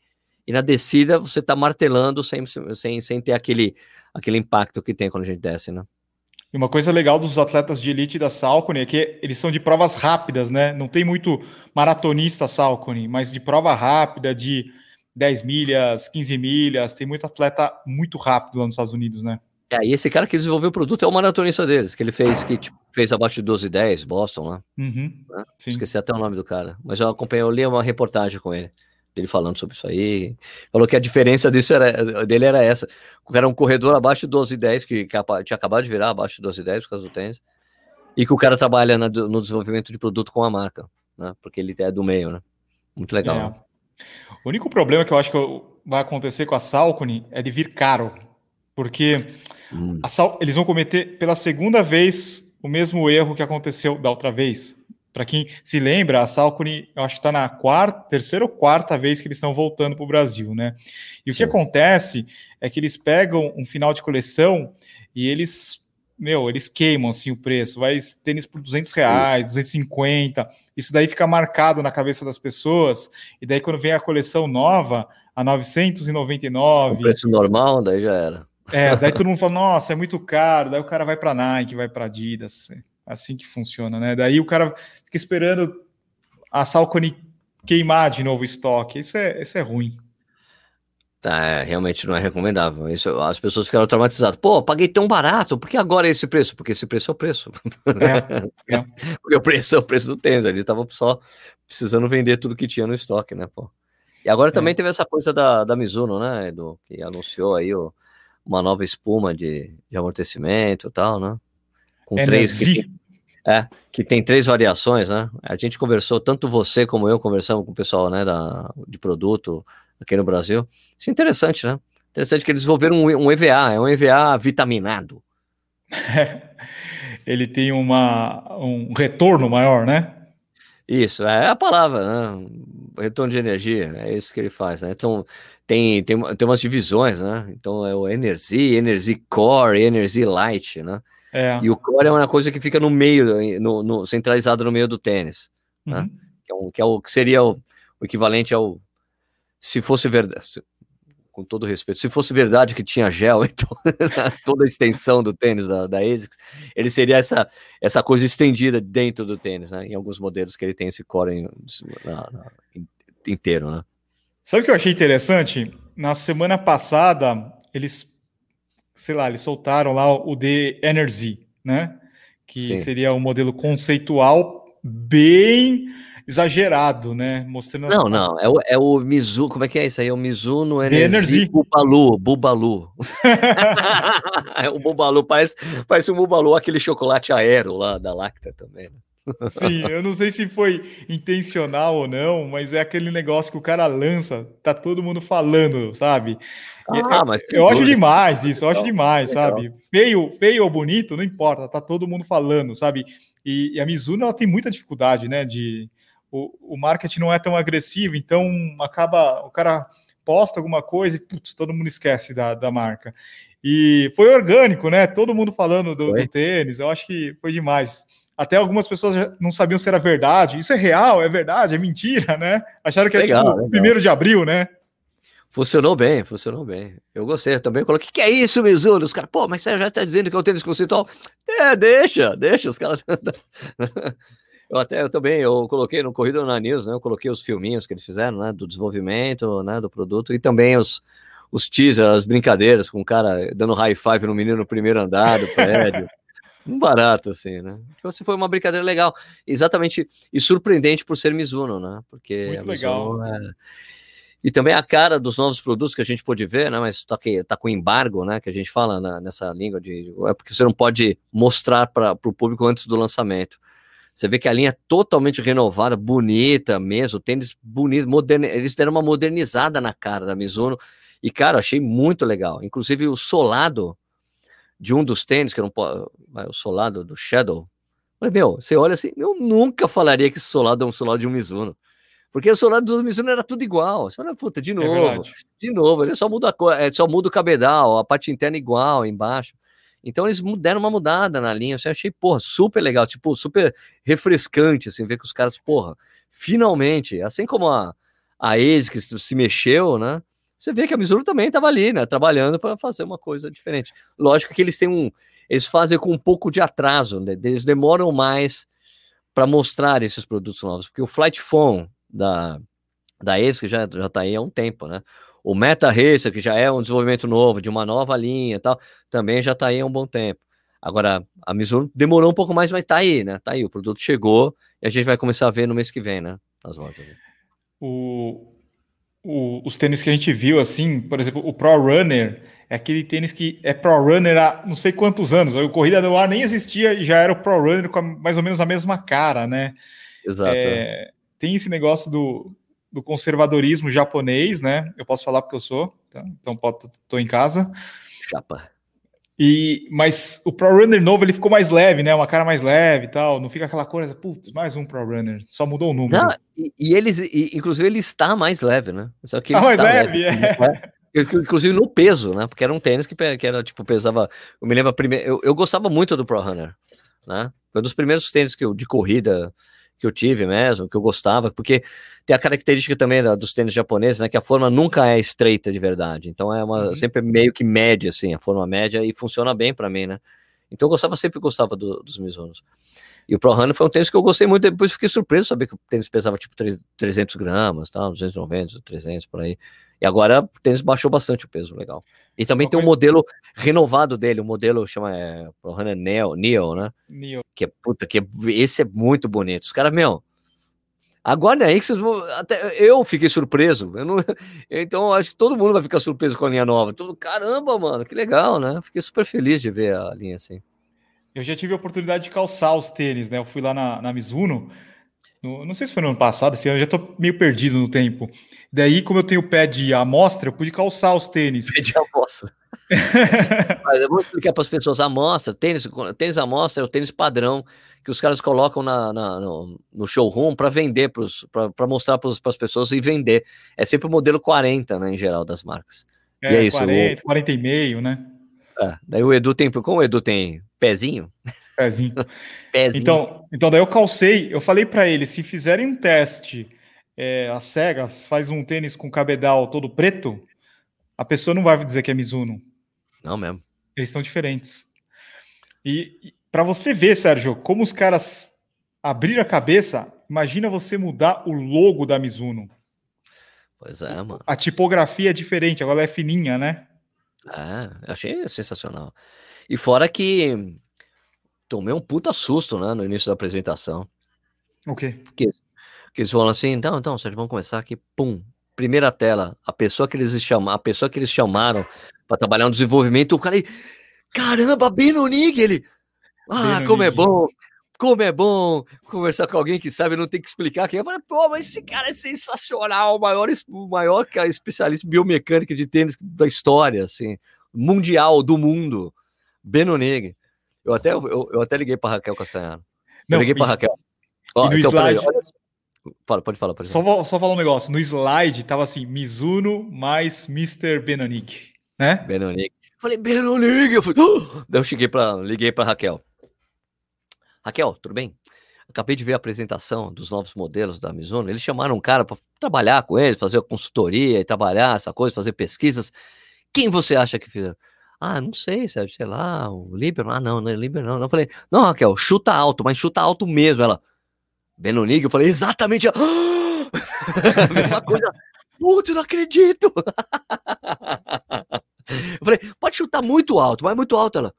e na descida você tá martelando sem, sem, sem ter aquele, aquele impacto que tem quando a gente desce, né? E uma coisa legal dos atletas de elite da Salcone é que eles são de provas rápidas, né? Não tem muito maratonista Salcone, mas de prova rápida, de 10 milhas, 15 milhas, tem muito atleta muito rápido lá nos Estados Unidos, né? É, e esse cara que desenvolveu o produto é o maratonista deles, que ele fez, que tipo, fez abaixo de 12 e 10, Boston lá. Uhum, né? Esqueci até o nome do cara. Mas eu acompanhei, eu li uma reportagem com ele, dele falando sobre isso aí. Falou que a diferença disso era, dele era essa. O cara era um corredor abaixo de 12 e 10, que, que tinha acabado de virar abaixo de 12 e 10 por causa do tênis. E que o cara trabalha na, no desenvolvimento de produto com a marca, né? Porque ele é do meio, né? Muito legal. É. Né? O único problema que eu acho que vai acontecer com a Salcone é de vir caro. Porque hum. Sal, eles vão cometer pela segunda vez o mesmo erro que aconteceu da outra vez. Para quem se lembra, a Salcone, eu acho que está na quarta, terceira ou quarta vez que eles estão voltando para o Brasil, né? E o Sim. que acontece é que eles pegam um final de coleção e eles meu, eles queimam assim o preço, vai tênis por 200 reais, 250, isso daí fica marcado na cabeça das pessoas, e daí quando vem a coleção nova, a 999... O preço normal, daí já era. É, daí todo mundo fala, nossa, é muito caro, daí o cara vai para Nike, vai para Adidas, é assim que funciona, né? Daí o cara fica esperando a Salcone queimar de novo o estoque, isso é, isso é ruim. Tá, é, realmente não é recomendável. Isso, as pessoas ficaram traumatizadas. Pô, paguei tão barato, por que agora é esse preço? Porque esse preço é o preço. É, (laughs) é. Porque o preço é o preço do tênis. Eles estavam só precisando vender tudo que tinha no estoque, né, pô? E agora também é. teve essa coisa da, da Mizuno, né, Edu? Que anunciou aí o, uma nova espuma de, de amortecimento e tal, né? Com três. Que, é, que tem três variações, né? A gente conversou, tanto você como eu conversamos com o pessoal né, da, de produto aqui no Brasil. Isso é interessante, né? Interessante que eles desenvolveram um, um EVA, é um EVA vitaminado. (laughs) Ele tem uma, um retorno maior, né? Isso, é a palavra, né? Retorno de energia, é isso que ele faz, né? Então, tem, tem, tem umas divisões, né? Então, é o Energy, Energy Core, Energy Light, né? É. E o core é uma coisa que fica no meio, no, no centralizado no meio do tênis, né? uhum. né? Que, é um, que, é o, que seria o, o equivalente ao se fosse verdade, com todo respeito, se fosse verdade que tinha gel, (laughs) então (laughs) toda a extensão do tênis da, da ASICS, ele seria essa, essa coisa estendida dentro do tênis, né? Em alguns modelos que ele tem esse core em, na, na, inteiro, né? Sabe o que eu achei interessante? Na semana passada, eles, sei lá, eles soltaram lá o The Energy, né? Que Sim. seria um modelo conceitual bem exagerado, né? Mostrando Não, as... não, é o, é o Mizu, como é que é isso aí? É o Mizuno Energy, Energy. Bubalu, Bubalu. (laughs) é o Bubalu, parece, parece um Bubalu, aquele chocolate aero lá da Lacta também, né? Sim, eu não sei se foi intencional ou não, mas é aquele negócio que o cara lança, tá todo mundo falando, sabe? Ah, mas eu, acho demais isso, eu acho demais, sabe? Feio, feio ou bonito, não importa, tá todo mundo falando, sabe? E, e a Mizuno ela tem muita dificuldade, né, de, o, o marketing não é tão agressivo, então acaba o cara posta alguma coisa e putz, todo mundo esquece da, da marca. E foi orgânico, né? Todo mundo falando do, do, tênis, eu acho que foi demais. Até algumas pessoas não sabiam se era verdade. Isso é real, é verdade, é mentira, né? Acharam que legal, é tipo primeiro de abril, né? Funcionou bem, funcionou bem. Eu gostei eu também. Coloquei, que é isso, Mizuno? Os caras, pô, mas você já está dizendo que é o tênis conceitual? É, deixa, deixa os caras. (laughs) Eu até eu também, eu coloquei no Corrida na News, né? Eu coloquei os filminhos que eles fizeram, né? Do desenvolvimento, né? Do produto e também os, os teasers, as brincadeiras com o cara dando high five no menino no primeiro andar do prédio. (laughs) um barato, assim, né? Tipo, assim, foi uma brincadeira legal. Exatamente, e surpreendente por ser Mizuno, né? Porque Muito legal. É... E também a cara dos novos produtos que a gente pôde ver, né? Mas tá, que, tá com embargo, né? Que a gente fala na, nessa língua de. É porque você não pode mostrar para o público antes do lançamento. Você vê que a linha é totalmente renovada, bonita mesmo, tênis bonito, moderno. Eles deram uma modernizada na cara da Mizuno. E, cara, achei muito legal. Inclusive o solado de um dos tênis, que eu não posso. O solado do Shadow. Falei, meu, você olha assim, eu nunca falaria que esse solado é um solado de um Mizuno. Porque o solado do Mizuno era tudo igual. Você fala, puta, de é novo, é de novo, ele só muda a cor, é, só muda o cabedal, a parte interna igual, embaixo. Então eles deram uma mudada na linha, assim, eu achei, porra, super legal, tipo, super refrescante, assim, ver que os caras, porra, finalmente, assim como a, a que se mexeu, né, você vê que a Mizuno também estava ali, né, trabalhando para fazer uma coisa diferente. Lógico que eles têm um, eles fazem com um pouco de atraso, né, eles demoram mais para mostrar esses produtos novos, porque o Flight Phone da, da ASICS já, já tá aí há um tempo, né, O Meta Racer, que já é um desenvolvimento novo, de uma nova linha e tal, também já está aí há um bom tempo. Agora, a Mizuno demorou um pouco mais, mas está aí, né? Tá aí, o produto chegou e a gente vai começar a ver no mês que vem, né? Nas lojas. O, o, os tênis que a gente viu, assim, por exemplo, o Pro Runner, é aquele tênis que é Pro Runner há não sei quantos anos. O Corrida no Ar nem existia e já era o Pro Runner com mais ou menos a mesma cara, né? Exato. É, tem esse negócio do, do conservadorismo japonês, né? Eu posso falar porque eu sou, tá? então estou em casa. Chapa. E, mas o Pro Runner novo ele ficou mais leve, né? Uma cara mais leve e tal. Não fica aquela coisa, putz, mais um Pro Runner. Só mudou o número. Não, e, e eles, e, inclusive, ele está mais leve, né? Só que ele ah, mais leve, leve é. Inclusive no peso, né? Porque era um tênis que, que era, tipo, pesava. Eu me lembro primeiro. Eu, eu gostava muito do Pro Runner, né? Foi um dos primeiros tênis que eu, de corrida que eu tive mesmo, que eu gostava, porque tem a característica também da, dos tênis japoneses, né, que a forma nunca é estreita de verdade, então é uma uhum. sempre meio que média, assim, a forma média, e funciona bem para mim, né, então eu gostava, sempre gostava do, dos Mizunos. E o Pro Runner foi um tênis que eu gostei muito, depois fiquei surpreso saber que o tênis pesava tipo 300 gramas, tal, 290, 300, por aí. E agora o tênis baixou bastante o peso, legal. E também tem um modelo renovado dele, o um modelo chama é, Pro Runner Neo, Neo, né? Neo. Que é, puta, que é, esse é muito bonito. Os caras, meu, Agora aí que vocês vão. Até eu fiquei surpreso. Eu não, (laughs) então acho que todo mundo vai ficar surpreso com a linha nova. Tudo, caramba, mano, que legal, né? Fiquei super feliz de ver a linha assim. Eu já tive a oportunidade de calçar os tênis, né? Eu fui lá na, na Mizuno no, não sei se foi no ano passado, esse ano eu já tô meio perdido no tempo. Daí, como eu tenho o pé de amostra, eu pude calçar os tênis. Pé de amostra. (laughs) Mas eu vou explicar para as pessoas: amostra, tênis, tênis amostra é o tênis padrão que os caras colocam na, na no, no, showroom para vender, para mostrar para as pessoas e vender. É sempre o modelo 40, né, em geral, das marcas. É, e é isso. 40, o... 40 e meio, né? É, daí o Edu tem, como o Edu tem pezinho? Pezinho. (laughs) pezinho. Então, então daí eu calcei, eu falei para ele, se fizerem um teste, é, as cegas, faz um tênis com cabedal todo preto, a pessoa não vai dizer que é Mizuno. Não mesmo. Eles estão diferentes. E, e para você ver, Sérgio, como os caras abriram a cabeça, imagina você mudar o logo da Mizuno. Pois é, mano. A tipografia é diferente, agora ela é fininha, né? É, eu achei sensacional. E fora que tomei um puta susto, né, no início da apresentação. O quê? Porque, porque eles falam assim, então, então, Sérgio, vamos começar aqui, pum, primeira tela, a pessoa que eles chamaram, a pessoa que eles chamaram para trabalhar no desenvolvimento, o cara aí, caramba, Benonig, ele, ah, como é bom, como é bom conversar com alguém que sabe, não tem que explicar quem é. Eu falei, pô, mas esse cara é sensacional, o maior, o maior especialista biomecânica de tênis da história, assim, mundial, do mundo, Benonig. Eu até, eu, eu até liguei para Raquel Castanharo. Eu liguei para Raquel. Ó, no então, slide... Fala, pode falar, pode falar. Só, só falar um negócio. No slide tava assim, Mizuno mais Mr. Benonig, né? Benonig. Falei, Benonig! Eu falei, oh! (gasps) Daí eu cheguei para liguei para Raquel. Raquel, tudo bem? Acabei de ver a apresentação dos novos modelos da Mizuno. Eles chamaram um cara para trabalhar com eles, fazer consultoria e trabalhar essa coisa, fazer pesquisas. Quem você acha que fez? Ah, não sei, Sérgio, sei lá, o Lieberman. Ah, não, não é Lieberman, não. Eu falei, não, Raquel, chuta alto, mas chuta alto mesmo. Ela, Benonig, eu falei, exatamente. Ah! (laughs) Mesma coisa. Putz, não acredito. (laughs) eu falei, pode chutar muito alto, mas muito alto. Ela,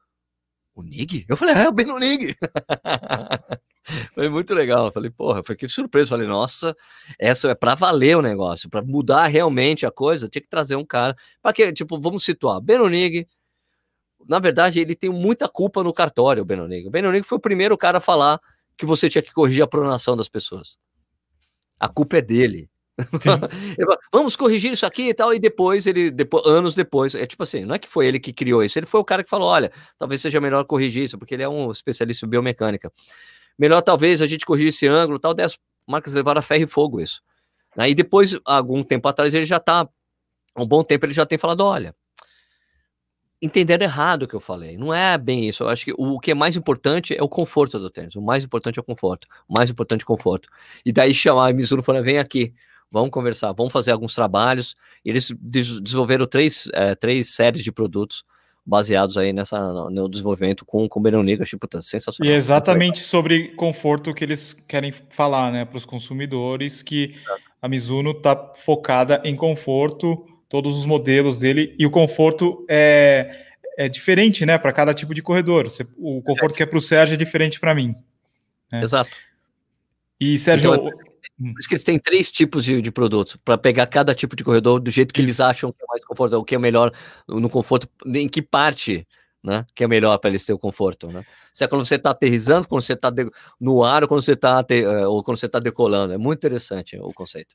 o Nig? Eu falei, é, o Beno Nig. (laughs) Foi muito legal. Eu falei, porra, foi que surpresa. Eu falei, nossa, essa é para valer o negócio, para mudar realmente a coisa, tinha que trazer um cara. Para que, tipo, vamos situar, Benonig, na verdade, ele tem muita culpa no cartório, o Benonig. O Benonig foi o primeiro cara a falar que você tinha que corrigir a pronação das pessoas. A culpa é dele. (laughs) Vamos corrigir isso aqui e tal, e depois ele, depois, anos depois, é tipo assim, não é que foi ele que criou isso, ele foi o cara que falou: olha, talvez seja melhor corrigir isso, porque ele é um especialista em biomecânica. Melhor talvez a gente corrigir esse ângulo tal, das marcas levaram a ferro e fogo isso. Aí depois, algum tempo atrás, ele já tá, um bom tempo, ele já tem falado: olha, entenderam errado o que eu falei. Não é bem isso. Eu acho que o que é mais importante é o conforto do tênis. O mais importante é o conforto. O mais importante é o conforto. E daí chamar a Mizuno falar: vem aqui vamos conversar, vamos fazer alguns trabalhos. Eles desenvolveram três, é, três séries de produtos baseados aí nessa, no desenvolvimento com, com o Benoniga, achei puta, sensacional. E exatamente sobre conforto que eles querem falar, né, para os consumidores, que a Mizuno está focada em conforto, todos os modelos dele e o conforto é, é diferente, né, para cada tipo de corredor. Você, o conforto que é para o Sérgio é diferente para mim. Né? Exato. E Sérgio, então, por isso que eles têm três tipos de, de produtos, para pegar cada tipo de corredor do jeito que isso. eles acham que é mais confortável, o que é melhor no conforto, em que parte né? Que é melhor para eles ter o conforto, né? Se é quando você está aterrizando, quando você está no ar, ou quando você está eh, ou quando você está decolando. É muito interessante o conceito.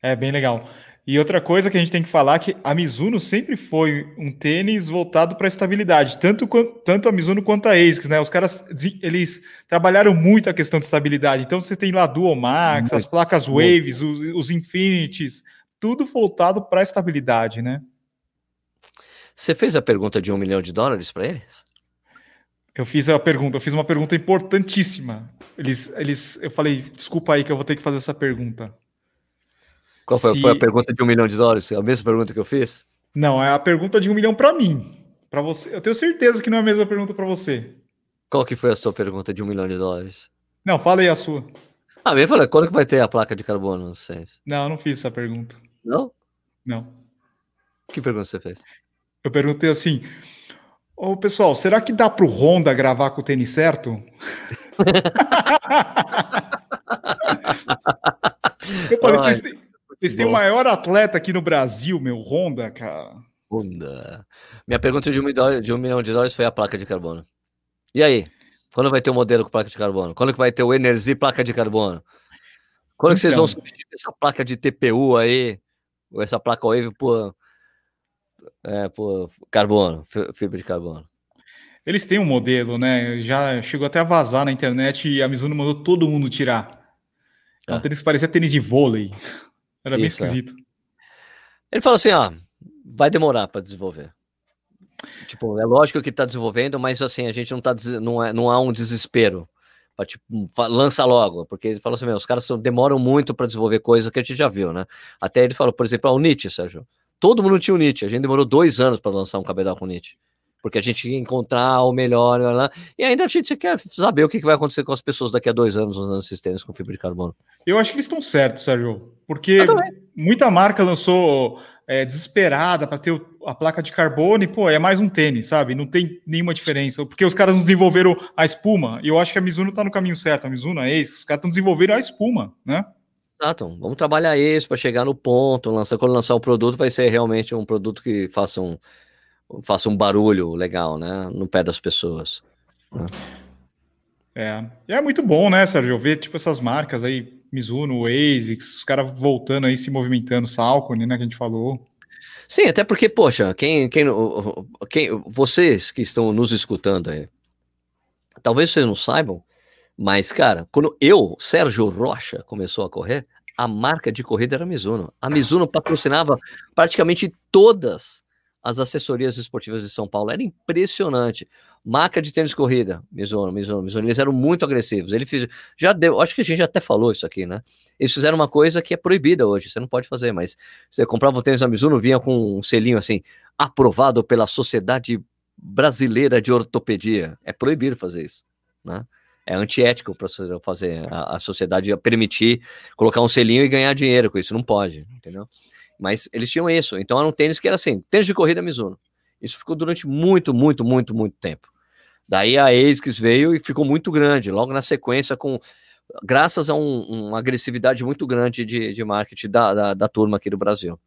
É bem legal. E outra coisa que a gente tem que falar é que a Mizuno sempre foi um tênis voltado para estabilidade, tanto, tanto a Mizuno quanto a ASICS, né? Os caras eles trabalharam muito a questão de estabilidade. Então você tem lá Dual Max, muito, as placas Waves, os, os Infinities, tudo voltado para estabilidade, né? Você fez a pergunta de um milhão de dólares para eles? Eu fiz a pergunta, eu fiz uma pergunta importantíssima. Eles, eles, eu falei, desculpa aí que eu vou ter que fazer essa pergunta. Qual foi, Se... foi a pergunta de um milhão de dólares? A mesma pergunta que eu fiz? Não, é a pergunta de um milhão para mim. Para você, eu tenho certeza que não é a mesma pergunta para você. Qual que foi a sua pergunta de um milhão de dólares? Não, fala aí a sua. Ah, me fala, quando que vai ter a placa de carbono? Não sei. Não, não fiz essa pergunta. Não? Não. Que pergunta você fez? Eu perguntei assim: Ô pessoal, será que dá para o Honda gravar com o tênis certo? (laughs) Eu falei, vocês têm, vocês têm o maior atleta aqui no Brasil, meu, Honda, cara. Honda. Minha pergunta de um, milhão, de um milhão de dólares foi a placa de carbono. E aí? Quando vai ter o um modelo com placa de carbono? Quando que vai ter o Energy placa de carbono? Quando então, que vocês vão então. substituir essa placa de TPU aí? Ou essa placa Wave por é, por carbono, fibra de carbono. Eles têm um modelo, né? Já chegou até a vazar na internet e a Mizuno mandou todo mundo tirar. É um ah. tênis que parecia tênis de vôlei. Era bem Isso, é. esquisito. É. Ele falou assim, ó, vai demorar para desenvolver. Tipo, é lógico que está desenvolvendo, mas assim, a gente não tá não, é, não há um desespero para tipo, lança logo, porque ele falou assim, meu, os caras demoram muito para desenvolver coisa que a gente já viu, né? Até ele falou, por exemplo, o Nietzsche, Sérgio. Todo mundo tinha o Nietzsche. A gente demorou dois anos para lançar um cabedal com Nietzsche. Porque a gente ia encontrar o melhor, lá, e ainda a gente quer saber o que vai acontecer com as pessoas daqui a dois anos usando sistemas com fibra de carbono. Eu acho que eles estão certos, Sérgio, porque muita marca lançou é, desesperada para ter a placa de carbono e, pô, é mais um tênis, sabe? Não tem nenhuma diferença, porque os caras não desenvolveram a espuma, e eu acho que a Mizuno está no caminho certo, a Mizuno é esse, os caras estão desenvolvendo a espuma, né? Exato. Vamos trabalhar isso para chegar no ponto. Lançar, quando lançar o produto, vai ser realmente um produto que faça um, faça um barulho legal, né? No pé das pessoas. Né? É. E é muito bom, né, Sérgio? Ver tipo essas marcas aí, Mizuno, ASICS, os caras voltando aí, se movimentando, Salcone, né, que a gente falou. Sim, até porque, poxa, quem, quem, quem, vocês que estão nos escutando aí, talvez vocês não saibam, mas, cara, quando eu, Sérgio Rocha, começou a correr, a marca de corrida era a Mizuno. A Mizuno patrocinava praticamente todas as assessorias esportivas de São Paulo. Era impressionante. Marca de tênis corrida, Mizuno, Mizuno, Mizuno. Eles eram muito agressivos. Ele fez, já deu, acho que a gente já até falou isso aqui, né? Eles fizeram uma coisa que é proibida hoje, você não pode fazer, mas você comprava o tênis da Mizuno, vinha com um selinho assim, aprovado pela Sociedade Brasileira de Ortopedia. É proibido fazer isso, né? é antiético para fazer a, a, sociedade permitir colocar um selinho e ganhar dinheiro com isso, não pode, entendeu? Mas eles tinham isso, então era um tênis que era assim, tênis de corrida Mizuno. Isso ficou durante muito, muito, muito, muito tempo. Daí a ASICS veio e ficou muito grande, logo na sequência com graças a um, uma agressividade muito grande de, de marketing da, da, da turma aqui do Brasil.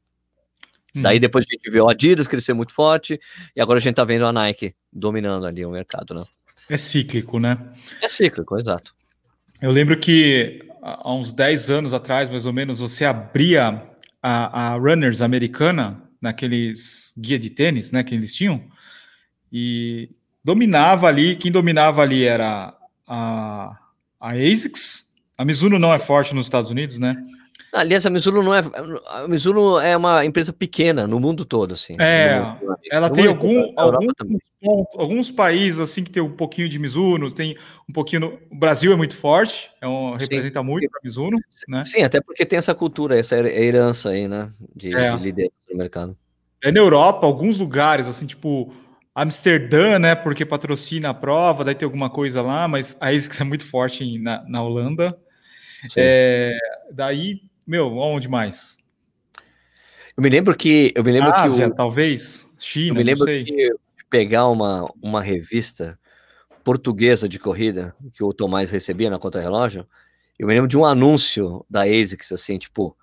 Hum. Daí depois a gente viu a Adidas crescer muito forte e agora a gente tá vendo a Nike dominando ali o mercado, né? É cíclico, né? É cíclico, exato. Eu lembro que há uns 10 anos atrás, mais ou menos, você abria a, a Runners americana naqueles guia de tênis, né, que eles tinham, e dominava ali, quem dominava ali era a, a ASICS, a Mizuno não é forte nos Estados Unidos, né? Aliás, a Mizuno não é. A Mizuno é uma empresa pequena no mundo todo, assim. É, ela tem algum, alguns, alguns países assim que tem um pouquinho de Mizuno, tem um pouquinho. O Brasil é muito forte, é um, representa muito a Mizuno, né? Sim, até porque tem essa cultura, essa herança aí, né? De, é. de liderança no mercado. É na Europa, alguns lugares, assim, tipo Amsterdã, né? Porque patrocina a prova, daí tem alguma coisa lá, mas a ASICS é muito forte na, na Holanda. É, daí meu, onde mais? Eu me lembro que. Eu me lembro Ásia, que. O, talvez. China, eu me lembro não sei. que pegar uma, uma revista portuguesa de corrida que o Tomás recebia na conta-relógio. Eu me lembro de um anúncio da ASICS, assim, tipo.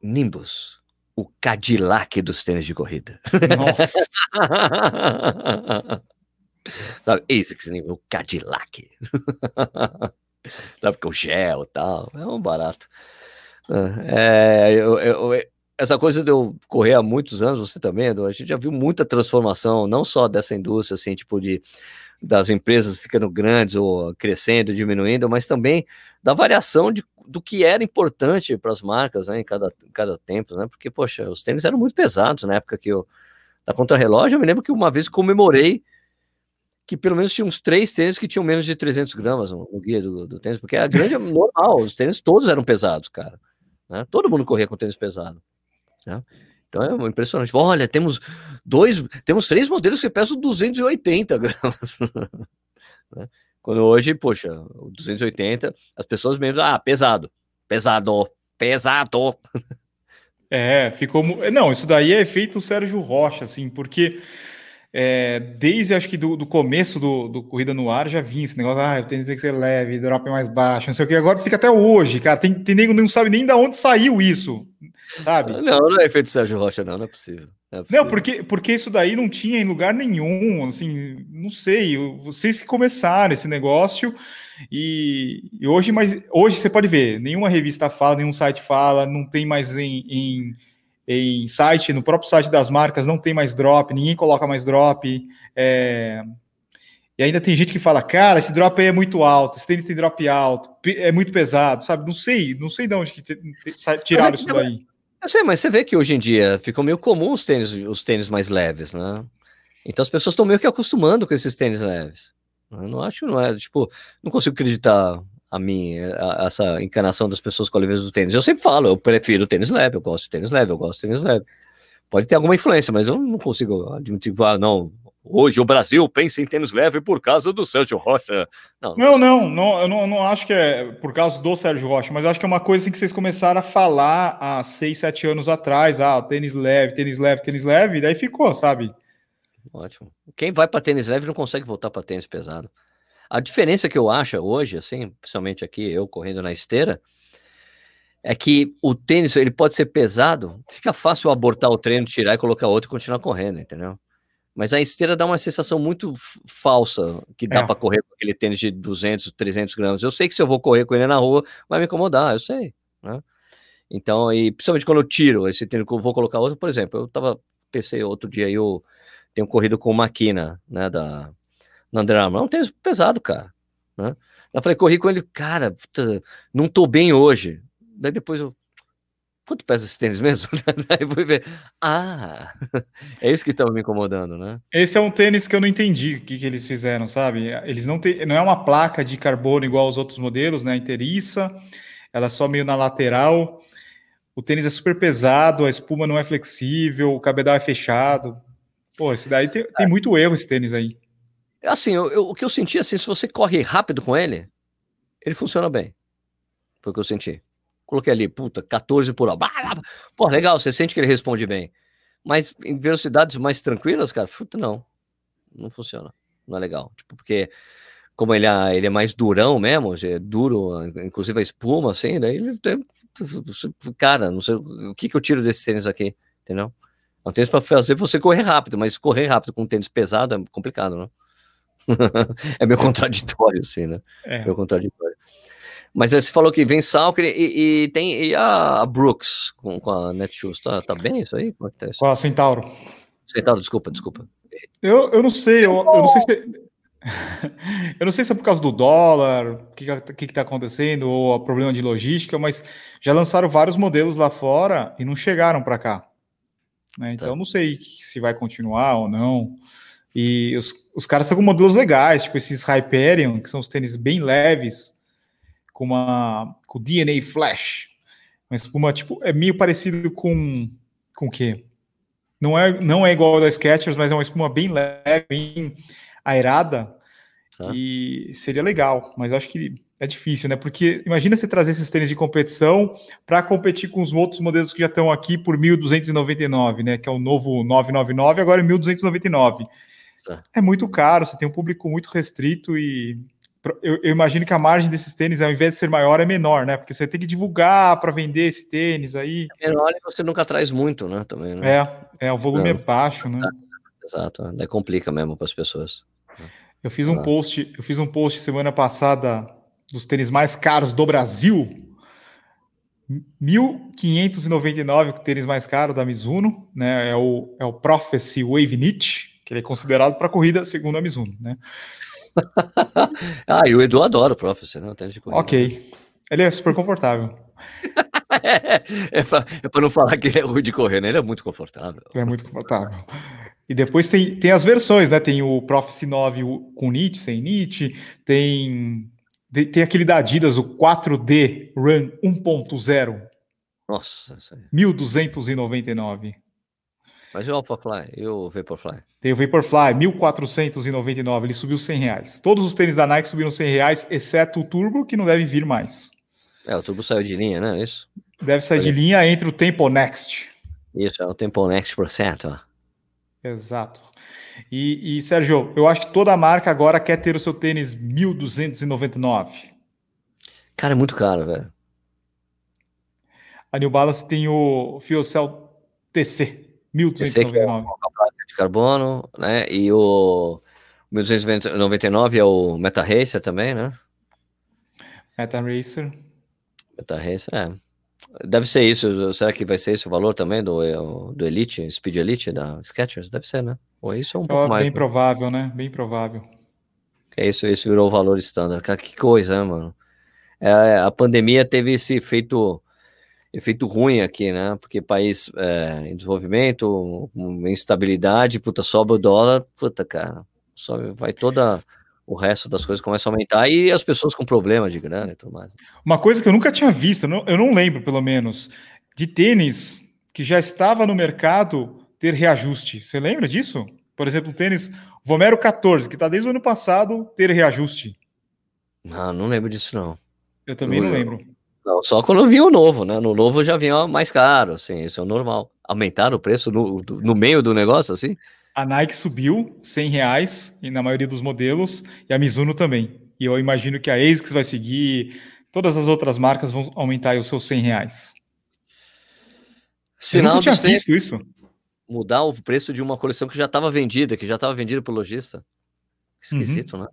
Nimbus, o Cadillac dos tênis de corrida. Nossa. (laughs) Sabe, ASICS, o Cadillac. (laughs) (laughs) Sabe, com gel e tal. É um barato. É, eu, eu, essa coisa de eu correr há muitos anos, você também, a gente já viu muita transformação, não só dessa indústria, assim, tipo de das empresas ficando grandes ou crescendo, diminuindo, mas também da variação de, do que era importante para as marcas, né, em cada, cada tempo, né, porque, poxa, os tênis eram muito pesados na época que eu, da contra-relógio, eu me lembro que uma vez comemorei que pelo menos tinha uns três tênis que tinham menos de 300 gramas no, guia do, do, tênis, porque a grande é normal, os tênis todos eram pesados, cara, né, todo mundo corria com tênis pesado, né? Então é impressionante. Olha, temos dois, temos três modelos que pesam 280 gramas. (laughs) Né? Quando hoje, poxa, 280, as pessoas mesmo, ah, pesado, pesado, pesado. (laughs) É, ficou. Não, isso daí é efeito Sérgio Rocha, assim, porque é, desde acho que do, do começo do, do, Corrida no Ar já vinha esse negócio, ah, eu tenho que ser leve, drop mais baixo, não sei o que, agora fica até hoje, cara. Tem, tem nego não sabe nem de onde saiu isso sabe? Não, não é efeito Sérgio Rocha, não, não é possível. Não, é possível. não, porque, porque isso daí não tinha em lugar nenhum, assim, não sei, vocês que começaram esse negócio e, e, hoje, mas hoje você pode ver, nenhuma revista fala, nenhum site fala, não tem mais em, em, em site, no próprio site das marcas não tem mais drop, ninguém coloca mais drop, é, e ainda tem gente que fala, cara, esse drop aí é muito alto, esse tênis tem drop alto, é muito pesado, sabe? Não sei, não sei de onde que tiraram é isso daí. Eu sei, mas você vê que hoje em dia ficou meio comum os tênis, os tênis mais leves, né? Então as pessoas estão meio que acostumando com esses tênis leves. Eu não acho que não é, tipo, não consigo acreditar a mim, a, essa encarnação das pessoas com a leveza do tênis. Eu sempre falo, eu prefiro tênis leve, eu gosto de tênis leve, eu gosto de tênis leve. Pode ter alguma influência, mas eu não consigo admitir, ah, não, Hoje o Brasil pensa em tênis leve por causa do Sérgio Rocha. Não, não, não, não, eu não, não acho que é por causa do Sérgio Rocha, mas acho que é uma coisa assim que vocês começaram a falar há seis, sete anos atrás. Ah, tênis leve, tênis leve, tênis leve, e daí ficou, sabe? Ótimo. Quem vai para tênis leve não consegue voltar para tênis pesado. A diferença que eu acho hoje, assim, principalmente aqui, eu correndo na esteira, é que o tênis ele pode ser pesado, fica fácil abortar o treino, tirar e colocar outro e continuar correndo, entendeu? Mas a esteira dá uma sensação muito falsa que dá é. para correr com aquele tênis de 200, 300 gramas. Eu sei que se eu vou correr com ele na rua, vai me incomodar, eu sei. Né? Então, e principalmente quando eu tiro esse tênis que eu vou colocar outro, por exemplo, eu tava, pensei outro dia, eu tenho corrido com Maquina, né, da Under Armour. É um tênis pesado, cara. Né? Eu falei, corri com ele, cara, puta, não tô bem hoje. Daí depois eu, quanto pesa esse tênis mesmo? (laughs) Aí fui ver, ah, (laughs) é isso que estava me incomodando, né? Esse é um tênis que eu não entendi o que, que eles fizeram, sabe? Eles não têm, não é uma placa de carbono igual aos outros modelos, né? Inteiriça, ela é só meio na lateral. O tênis é super pesado, a espuma não é flexível, o cabedal é fechado. Pô, esse daí tem, tem muito erro esse tênis aí. Assim, eu, eu, o que eu senti assim, se você corre rápido com ele, ele funciona bem. Foi o que eu senti. Coloquei ali, puta, 14 por hora. Pô, legal, você sente que ele responde bem. Mas em velocidades mais tranquilas, cara, puta, não. Não funciona. Não é legal. Tipo, porque como ele é, ele é mais durão mesmo, é duro, inclusive a espuma, assim, daí ele tem. Cara, não sei o que, que eu tiro desse tênis aqui, entendeu? É um tênis para fazer você correr rápido, mas correr rápido com um tênis pesado é complicado, né? (laughs) é meio contraditório, assim, né? É. Meio contraditório. Mas você falou que vem Salker e, e, tem e a Brooks com, com a Netshoes, tá, tá bem isso aí? Como é que tá isso? Com a Centauro. Centauro, desculpa, desculpa. Eu, eu não sei, eu, eu não sei se... (laughs) eu não sei se é por causa do dólar, o que, tá acontecendo, ou o problema de logística, mas já lançaram vários modelos lá fora e não chegaram para cá. Né? Então, tá. não sei se vai continuar ou não. E os, os caras estão com modelos legais, tipo esses Hyperion, que são os tênis bem leves, com uma com DNA Flash. Uma espuma, tipo, é meio parecido com com o quê? Não é, não é igual ao da Skechers, mas é uma espuma bem leve, bem aerada. Tá. E seria legal, mas acho que é difícil, né? Porque imagina você trazer esses tênis de competição para competir com os outros modelos que já estão aqui por 1.299, né? Que é o novo 999, agora é 1.299. Tá. É muito caro, você tem um público muito restrito e eu, eu, imagino que a margem desses tênis, ao invés de ser maior, é menor, né? Porque você tem que divulgar para vender esse tênis aí. É menor e você nunca traz muito, né? Também, né? É, é, o volume é baixo, né? Exato, daí complica mesmo para as pessoas. Eu fiz um post, eu fiz um post semana passada dos tênis mais caros do Brasil. 1.599 tênis mais caro da Mizuno, né? É o, é o Prophecy Wave Knit, que ele é considerado para corrida segundo a Mizuno, né? (laughs) ah, e o Edu adora o Prophecy, né? tênis de corrida. Ok. Ele é super confortável. (laughs) é, é para é não falar que ele é ruim de correr, né? Ele é muito confortável. Ele é muito confortável. E depois tem, tem as versões, né? Tem o Prophecy 9 com NIT, sem NIT, tem tem aquele da Adidas, o 4D Run 1.0. Nossa, isso aí. 1299. Mas e o Alphafly e o Vaporfly? Tem o Vaporfly, 1499. Ele subiu 100 reais. Todos os tênis da Nike subiram 100 reais, exceto o Turbo, que não deve vir mais. É, o Turbo saiu de linha, né? Isso? Deve sair de linha entre o Tempo Next. Isso, é o Tempo Next por cento. Exato. E, e, Sérgio, eu acho que toda marca agora quer ter o seu tênis 1299. Cara, é muito caro, velho. A New Balance tem o Fiocell TC, 1299. É de carbono, né? E o 1299 é o Meta Racer também, né? Meta Racer. Meta Racer, é. Deve ser isso. Será que vai ser esse o valor também do, do Elite, Speed Elite da Skechers? Deve ser, né? Ou isso é um pouco oh, mais. Bem né? provável, né? Bem provável. É isso, isso virou o valor estándar. Cara, que coisa, né, mano? É, a pandemia teve esse efeito, efeito ruim aqui, né? Porque país é, em desenvolvimento, instabilidade, puta, sobe o dólar, puta, cara, sobe, vai toda o resto das coisas começa a aumentar e as pessoas com problema de grana e tudo mais. Uma coisa que eu nunca tinha visto, eu não lembro pelo menos, de tênis que já estava no mercado ter reajuste. Você lembra disso? Por exemplo, o tênis Vomero 14, que está desde o ano passado, ter reajuste. Não, não lembro disso não. Eu também não, não lembro. Não, só quando eu vi o novo, né? No novo já vinha mais caro, assim, isso é o normal. Aumentaram o preço no, no meio do negócio, assim? A Nike subiu 100 reais na maioria dos modelos e a Mizuno também. E eu imagino que a ASICS vai seguir, todas as outras marcas vão aumentar os seus 100 reais. Sinal eu nunca tinha visto isso. Mudar o preço de uma coleção que já estava vendida, que já estava vendida pelo lojista. Esquisito, uhum. né?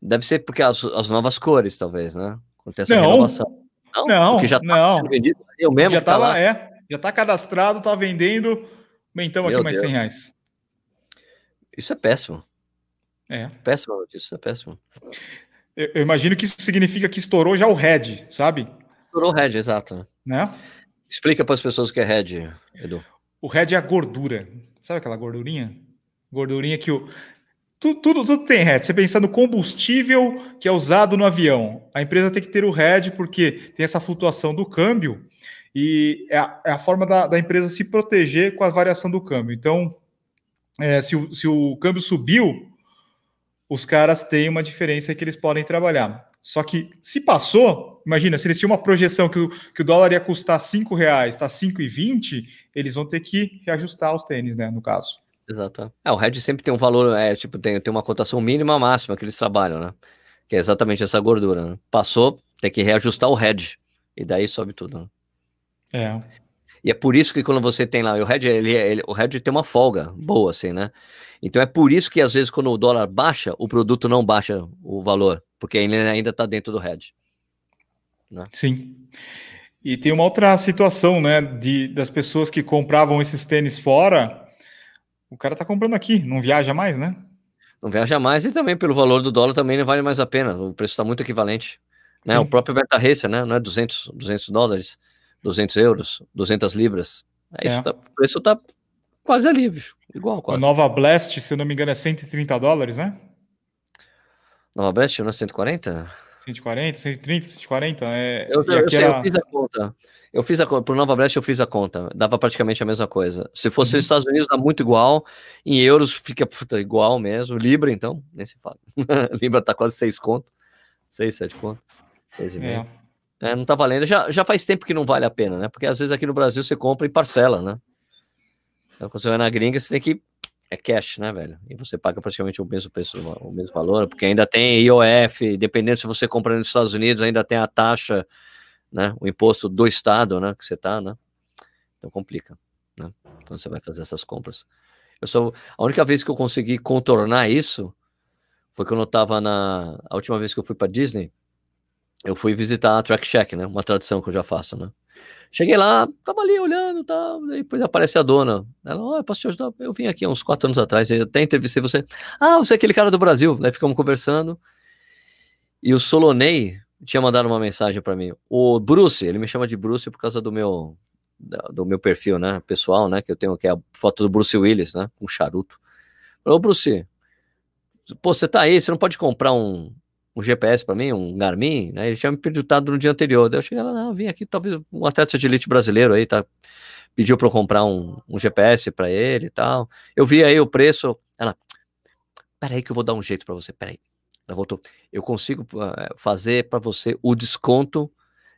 Deve ser porque as, as novas cores, talvez, né? Acontece não, renovação. Não, não, porque já tá não. vendido. Eu mesmo já tá, tá lá, é. Já tá cadastrado, tá vendendo. Aumentamos aqui mais Deus. 100 reais. Isso é péssimo. É. Péssima notícia, é péssimo. Eu, eu, imagino que isso significa que estourou já o head, sabe? Estourou o head, exato. Né? Explica para as pessoas o que é head, Edu. O head é a gordura. Sabe aquela gordurinha? Gordurinha que o. Tudo, tudo, tudo tem head. Você pensa no combustível que é usado no avião. A empresa tem que ter o head porque tem essa flutuação do câmbio e é a, é a forma da, da, empresa se proteger com a variação do câmbio. Então, é, se, o, se o câmbio subiu, os caras têm uma diferença que eles podem trabalhar. Só que se passou, imagina, se eles tinham uma projeção que o, que o dólar ia custar R$ reais, está 5,20, eles vão ter que reajustar os tênis, né, no caso. Exato. É, o hedge sempre tem um valor, é, tipo, tem, tem uma cotação mínima máxima que eles trabalham, né? Que é exatamente essa gordura. Né? Passou, tem que reajustar o hedge. E daí sobe tudo. Né? É. E é por isso que quando você tem lá, o hedge, ele, ele, o hedge tem uma folga boa, assim, né? Então é por isso que às vezes quando o dólar baixa, o produto não baixa o valor, porque ele ainda está dentro do hedge. Né? Sim. E tem uma outra situação, né, de, das pessoas que compravam esses tênis fora, o cara tá comprando aqui, não viaja mais, né? Não viaja mais e também pelo valor do dólar também não vale mais a pena, o preço está muito equivalente. Né? O próprio Beta Racer, né, não é 200, 200 dólares, 200 euros, 200 libras. É, isso é. Tá, o preço tá quase ali, bicho. Igual, quase. A Nova Blast, se eu não me engano, é 130 dólares, né? Nova Blast não é 140? 140, 130, 140. É... Eu, eu, sei, era... eu fiz a conta. Eu fiz a conta. Por Nova Blast eu fiz a conta. Dava praticamente a mesma coisa. Se fosse uhum. os Estados Unidos, dá muito igual. Em euros fica puta, igual mesmo. Libra, então, nem se fala. (laughs) Libra tá quase 6 conto. 6, 7 conto. 6,5. É. é. não tá valendo. Já, já faz tempo que não vale a pena, né? Porque às vezes aqui no Brasil você compra e parcela, né? Então, quando você vai na gringa, você tem que. É cash, né, velho? E você paga praticamente o mesmo preço, o mesmo valor, porque ainda tem IOF, dependendo se você compra nos Estados Unidos, ainda tem a taxa, né? O imposto do estado, né? Que você tá, né? Então complica, né? Quando você vai fazer essas compras. Eu sou a única vez que eu consegui contornar isso foi quando eu tava na a última vez que eu fui para Disney, eu fui visitar a Track Shack, né? Uma tradição que eu já faço, né? Cheguei lá, tava ali olhando, tá, depois aparece a dona. Ela, oh, eu posso te ajudar? Eu vim aqui uns quatro anos atrás, até entrevistei você. Ah, você é aquele cara do Brasil. Daí ficamos conversando. E o Solonei tinha mandado uma mensagem para mim. O Bruce, ele me chama de Bruce por causa do meu do meu perfil, né, pessoal, né, que eu tenho aqui a foto do Bruce Willis, né, com charuto. Ô, Bruce, pô, você tá aí, você não pode comprar um, um GPS para mim, um Garmin, né? Ele tinha me perguntado no dia anterior. Daí eu cheguei lá, não, vim aqui, talvez um atleta de elite brasileiro aí, tá? Pediu para eu comprar um, um GPS para ele e tal. Eu vi aí o preço. Ela, peraí que eu vou dar um jeito para você, peraí. Ela voltou. Eu consigo uh, fazer para você o desconto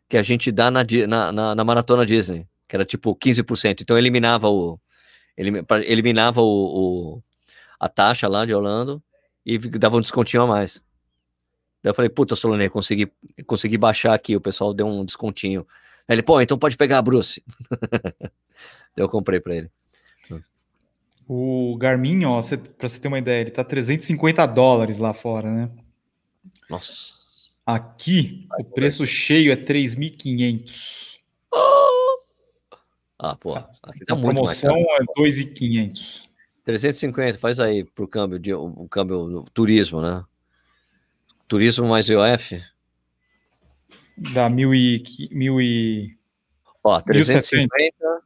que a gente dá na, na, na, na Maratona Disney que era tipo 15%. Então eliminava o eliminava o, o, a taxa lá de Orlando e dava um descontinho a mais. Daí eu falei, puta, Solonei, consegui, consegui baixar aqui, o pessoal deu um descontinho. Aí ele, pô, então pode pegar a Bruce. (laughs) Eu comprei para ele. O Garmin, ó, pra você ter uma ideia, ele tá 350 dólares lá fora, né? Nossa. Aqui, o preço cheio é 3.500. Ah, pô, aqui tá a muito promoção mais é 2,500. 350, faz aí pro câmbio de o câmbio turismo, né? Turismo mais IOF? Dá mil e, mil e... Ó, 350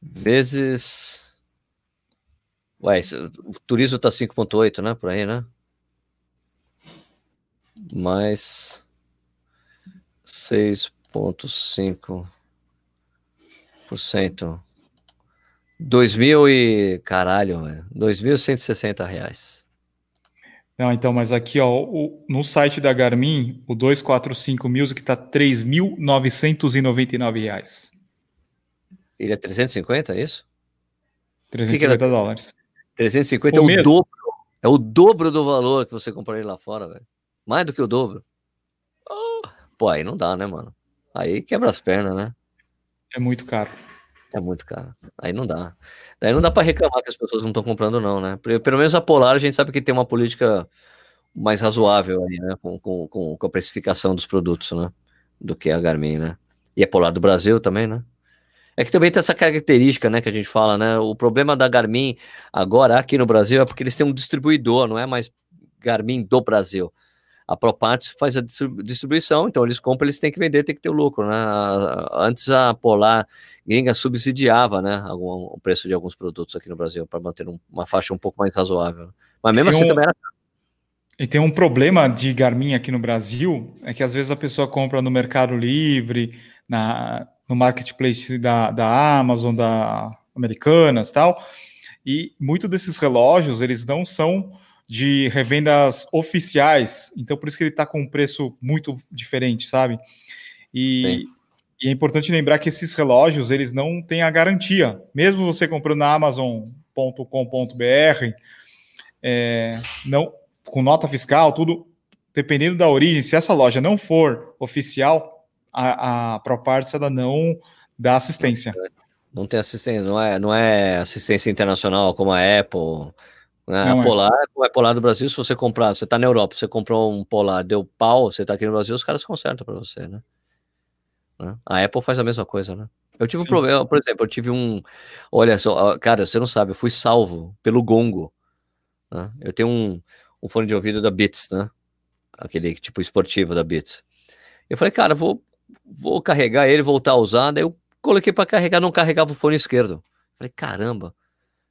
vezes... Ué, o turismo tá 5.8, né? Por aí, né? Mais 6.5 cento. Dois mil e. Caralho, velho. Dois mil cento e sessenta reais. Não, então, mas aqui, ó, o, no site da Garmin, o 245 Music tá 3.999 reais. Ele é 350, é isso? 350 que dólares. 350 o é o dobro. É o dobro do valor que você compraria lá fora, velho. Mais do que o dobro. Oh, pô, aí não dá, né, mano? Aí quebra as pernas, né? É muito caro. É muito caro. Aí não dá. Daí não dá para reclamar que as pessoas não estão comprando, não, né? Pelo menos a Polar a gente sabe que tem uma política mais razoável aí, né? Com, com, com, a precificação dos produtos, né? Do que a Garmin, né? E a Polar do Brasil também, né? É que também tem essa característica, né, que a gente fala, né? O problema da Garmin agora aqui no Brasil é porque eles têm um distribuidor, não é mais Garmin do Brasil a ProParts faz a distribuição, então eles compram, eles têm que vender, tem que ter o lucro, né? Antes a Polar gringa subsidiava, né, algum, o preço de alguns produtos aqui no Brasil para manter um, uma faixa um pouco mais razoável. Mas mesmo assim um, também era E tem um problema de Garmin aqui no Brasil, é que às vezes a pessoa compra no Mercado Livre, na, no marketplace da, da Amazon, da Americanas tal, e muitos desses relógios, eles não são de revendas oficiais, então por isso que ele está com um preço muito diferente, sabe? E, e, é importante lembrar que esses relógios eles não têm a garantia, mesmo você comprando na Amazon.com.br, é, não com nota fiscal, tudo dependendo da origem, se essa loja não for oficial, a, a ProParts ela não dá assistência. Não tem assistência, não é, não é assistência internacional como a Apple né? a é. Polar, como é Polar do Brasil, se você comprar, você está na Europa, você comprou um Polar, deu pau, você está aqui no Brasil, os caras consertam para você, né? né? A Apple faz a mesma coisa, né? Eu tive Sim. um problema, por exemplo, eu tive um. Olha só, cara, você não sabe, eu fui salvo pelo gongo. Né? Eu tenho um, um fone de ouvido da Beats, né? Aquele tipo esportivo da Beats. Eu falei, cara, vou, vou carregar ele, voltar a usar. Daí eu coloquei para carregar, não carregava o fone esquerdo. Falei, caramba,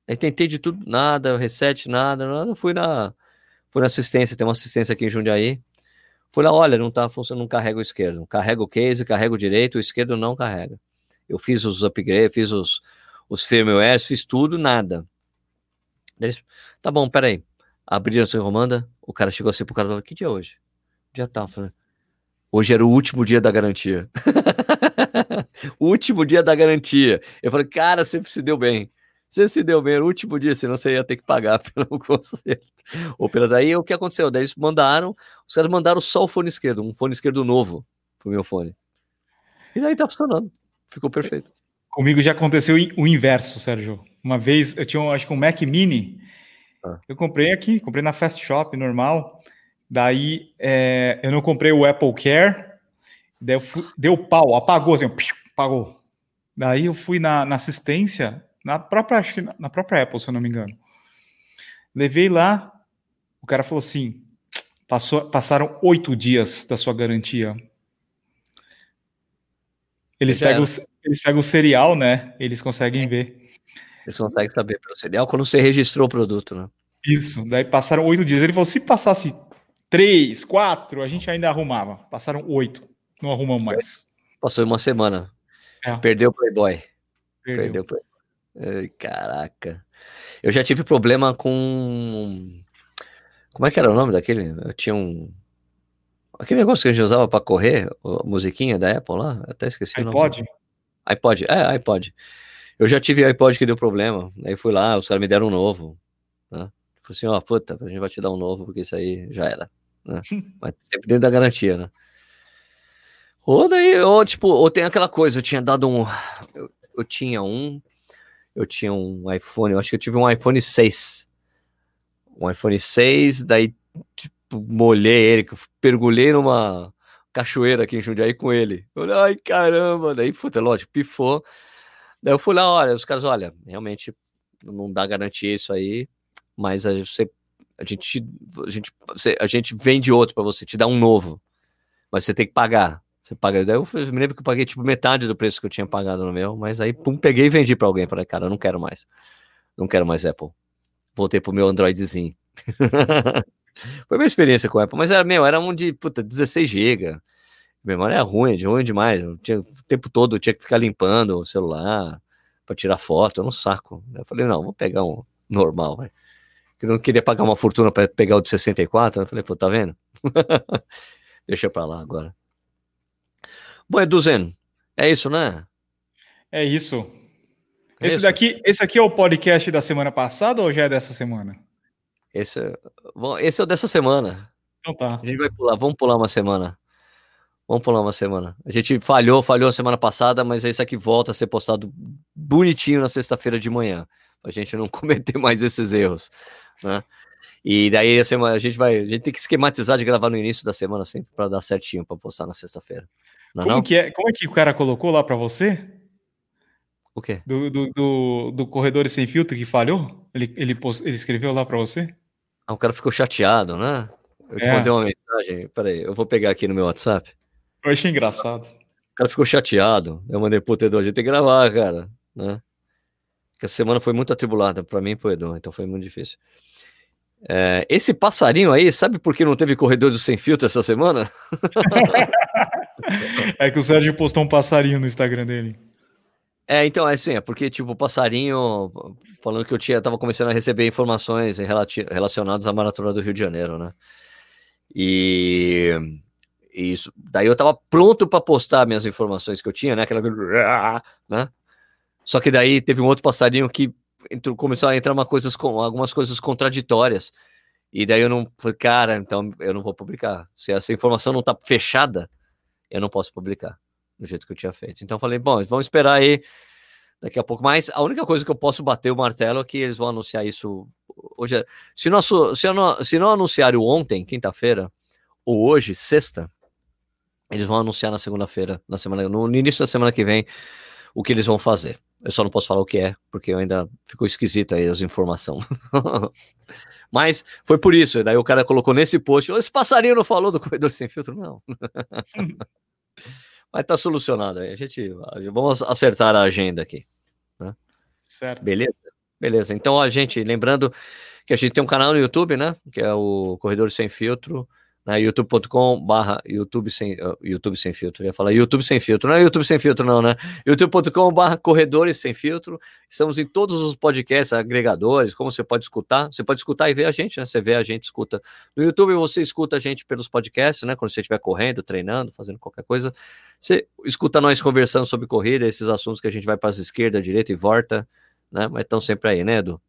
Aí tentei de tudo, nada, reset, nada, nada. Fui na, fui na assistência, tem uma assistência aqui em Jundiaí. Fui lá, olha, não tá funcionando, não carrega o esquerdo. Carrega o case, carrega o direito, o esquerdo não carrega. Eu fiz os upgrades, fiz os, os firmwares, fiz tudo, nada. Eles, tá bom, peraí. Abriram sua romanda, o cara chegou assim pro cara e falou, que dia é hoje? Dia tal. Falei, Hoje era o último dia da garantia. (laughs) o último dia da garantia. Eu falei, cara, você se deu bem. Você se deu bem no último dia, senão você ia ter que pagar (laughs) pelo conserto. Ou pela daí, o que aconteceu? Daí eles mandaram, os caras mandaram só o fone esquerdo, um fone esquerdo novo pro meu fone. E daí tá funcionando. Ficou perfeito. Comigo já aconteceu o inverso, Sérgio. Uma vez eu tinha, acho que um Mac Mini. Ah. Eu comprei aqui, comprei na Fast Shop normal. Daí é, eu não comprei o Apple Care. Daí fui, deu pau, apagou assim, apagou. Daí eu fui na, na assistência, na própria, acho que na, na própria Apple, se eu não me engano. Levei lá, o cara falou assim: passou, passaram oito dias da sua garantia. Eles pegam, eles pegam o serial, né? Eles conseguem é. ver. Eles conseguem saber pelo serial quando você registrou o produto, né? Isso. Daí passaram oito dias. Ele falou: se passasse três, quatro, a gente ainda arrumava. Passaram oito. Não arrumamos mais. Passou uma semana. É. Perdeu o Playboy. Perdeu. Perdeu Ai, caraca. Eu já tive problema com. Como é que era o nome daquele? Eu tinha um. Aquele negócio que a gente usava para correr, a musiquinha da Apple lá, até esqueci iPod? o nome. iPod? É, iPod. Eu já tive iPod que deu problema, aí fui lá, os caras me deram um novo. Né? Falei assim, ó, oh, puta, a gente vai te dar um novo, porque isso aí já era. Né? (laughs) Mas sempre dentro da garantia, né? Ou daí, ou tipo, ou tem aquela coisa, eu tinha dado um. Eu, eu tinha um. Eu tinha um iPhone, eu acho que eu tive um iPhone 6. Um iPhone 6, daí tipo, molhei ele, pergulhei numa cachoeira aqui em Jundiaí com ele. Eu falei, ai caramba, daí, puta, lógico, pifou. Daí eu fui lá, olha, os caras, olha, realmente não dá garantia isso aí, mas a, você, a gente, a gente, a gente vende outro para você, te dá um novo, mas você tem que pagar. Você paga. Daí eu, me lembro que eu paguei tipo metade do preço que eu tinha pagado no meu, mas aí pum, peguei e vendi para alguém. Falei, cara, eu não quero mais. Não quero mais Apple. Voltei pro meu Androidzinho. (laughs) Foi minha experiência com Apple, mas era, meu, era um de, puta, 16 GB. Memória é ruim, de ruim demais. Eu tinha, o tempo todo eu tinha que ficar limpando o celular para tirar foto, no saco. Eu falei, não, vou pegar um normal. Eu não queria pagar uma fortuna para pegar o de 64. Eu falei, pô, tá vendo? (laughs) Deixa para lá agora. Bom, Eduzen, é isso, né? É isso. É esse isso? daqui, esse aqui é o podcast da semana passada ou já é dessa semana? Esse, bom, esse é o dessa semana. Então tá. A gente vai pular, vamos pular uma semana. Vamos pular uma semana. A gente falhou, falhou a semana passada, mas isso aqui volta a ser postado bonitinho na sexta-feira de manhã, pra gente não (laughs) cometer mais esses erros, né? E daí a, semana, a gente vai, a gente tem que esquematizar de gravar no início da semana sempre para dar certinho para postar na sexta-feira. É como, Que é, como é que o cara colocou lá para você? O quê? Do, do, do, do corredor sem filtro que falhou? Ele, ele, post, ele escreveu lá para você? Ah, o cara ficou chateado, né? Eu te é. mandei uma mensagem. Peraí, eu vou pegar aqui no meu WhatsApp. Eu achei engraçado. O cara ficou chateado. Eu mandei pro Edu, a gente tem que gravar, cara. Né? Porque a semana foi muito atribulada para mim e pro Edu, então foi muito difícil. É, esse passarinho aí, sabe por que não teve corredor do sem filtro essa semana? (laughs) (laughs) é que o Sérgio postou um passarinho no Instagram dele. É, então, é assim, é porque, tipo, o passarinho, falando que eu tinha, tava começando a receber informações relacionadas à Maratona do Rio de Janeiro, né? E isso, daí eu tava pronto para postar minhas informações que eu tinha, né? Aquela, né? Só que daí teve um outro passarinho que entrou, começou a entrar uma coisas algumas coisas contraditórias. E daí eu não falei, cara, então eu não vou publicar. Se essa informação não tá fechada, eu não posso publicar do jeito que eu tinha feito. Então falei, bom, vamos esperar aí daqui a pouco. Mas a única coisa que eu posso bater o martelo é que eles vão anunciar isso hoje. Se, nosso, se, não, se não anunciaram ontem, quinta-feira, ou hoje, sexta, eles vão anunciar na segunda-feira, na semana, no início da semana que vem, o que eles vão fazer. Eu só não posso falar o que é, porque ainda ficou esquisito aí as informações. (laughs) Mas foi por isso. Daí o cara colocou nesse post: esse passarinho não falou do corredor sem filtro, não. (laughs) Mas tá solucionado aí. A gente vamos acertar a agenda aqui. Né? Certo. Beleza? Beleza. Então, a gente, lembrando que a gente tem um canal no YouTube, né? Que é o Corredor Sem Filtro. Né? youtube.com barra YouTube sem, uh, YouTube sem filtro, eu ia falar YouTube sem filtro, não é YouTube sem filtro não, né? youtube.com barra corredores sem filtro, estamos em todos os podcasts, agregadores, como você pode escutar, você pode escutar e ver a gente, né? Você vê a gente, escuta. No YouTube você escuta a gente pelos podcasts, né? Quando você estiver correndo, treinando, fazendo qualquer coisa, você escuta nós conversando sobre corrida, esses assuntos que a gente vai para as esquerda, direita e volta, né? Mas estão sempre aí, né, Edu?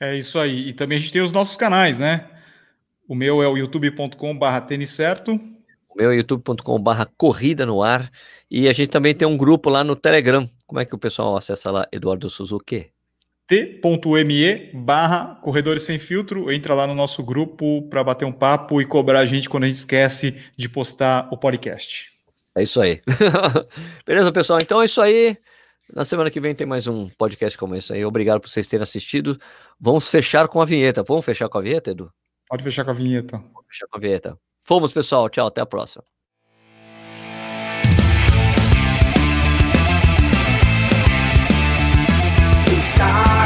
É isso aí. E também a gente tem os nossos canais, né? O meu é o youtube.com/barra tênis certo. O meu é youtube.com/barra corrida no ar. E a gente também tem um grupo lá no Telegram. Como é que o pessoal acessa lá, Eduardo Suzuki? t.me barra corredores sem filtro, entra lá no nosso grupo para bater um papo e cobrar a gente quando a gente esquece de postar o podcast. É isso aí. (laughs) Beleza, pessoal? Então é isso aí. Na semana que vem tem mais um podcast como esse aí. Obrigado por vocês terem assistido. Vamos fechar com a vinheta. Vamos fechar com a vinheta, Edu? Pode fechar com a vinheta. Pode fechar com a vinheta. Fomos, pessoal. Tchau, até a próxima. Stop.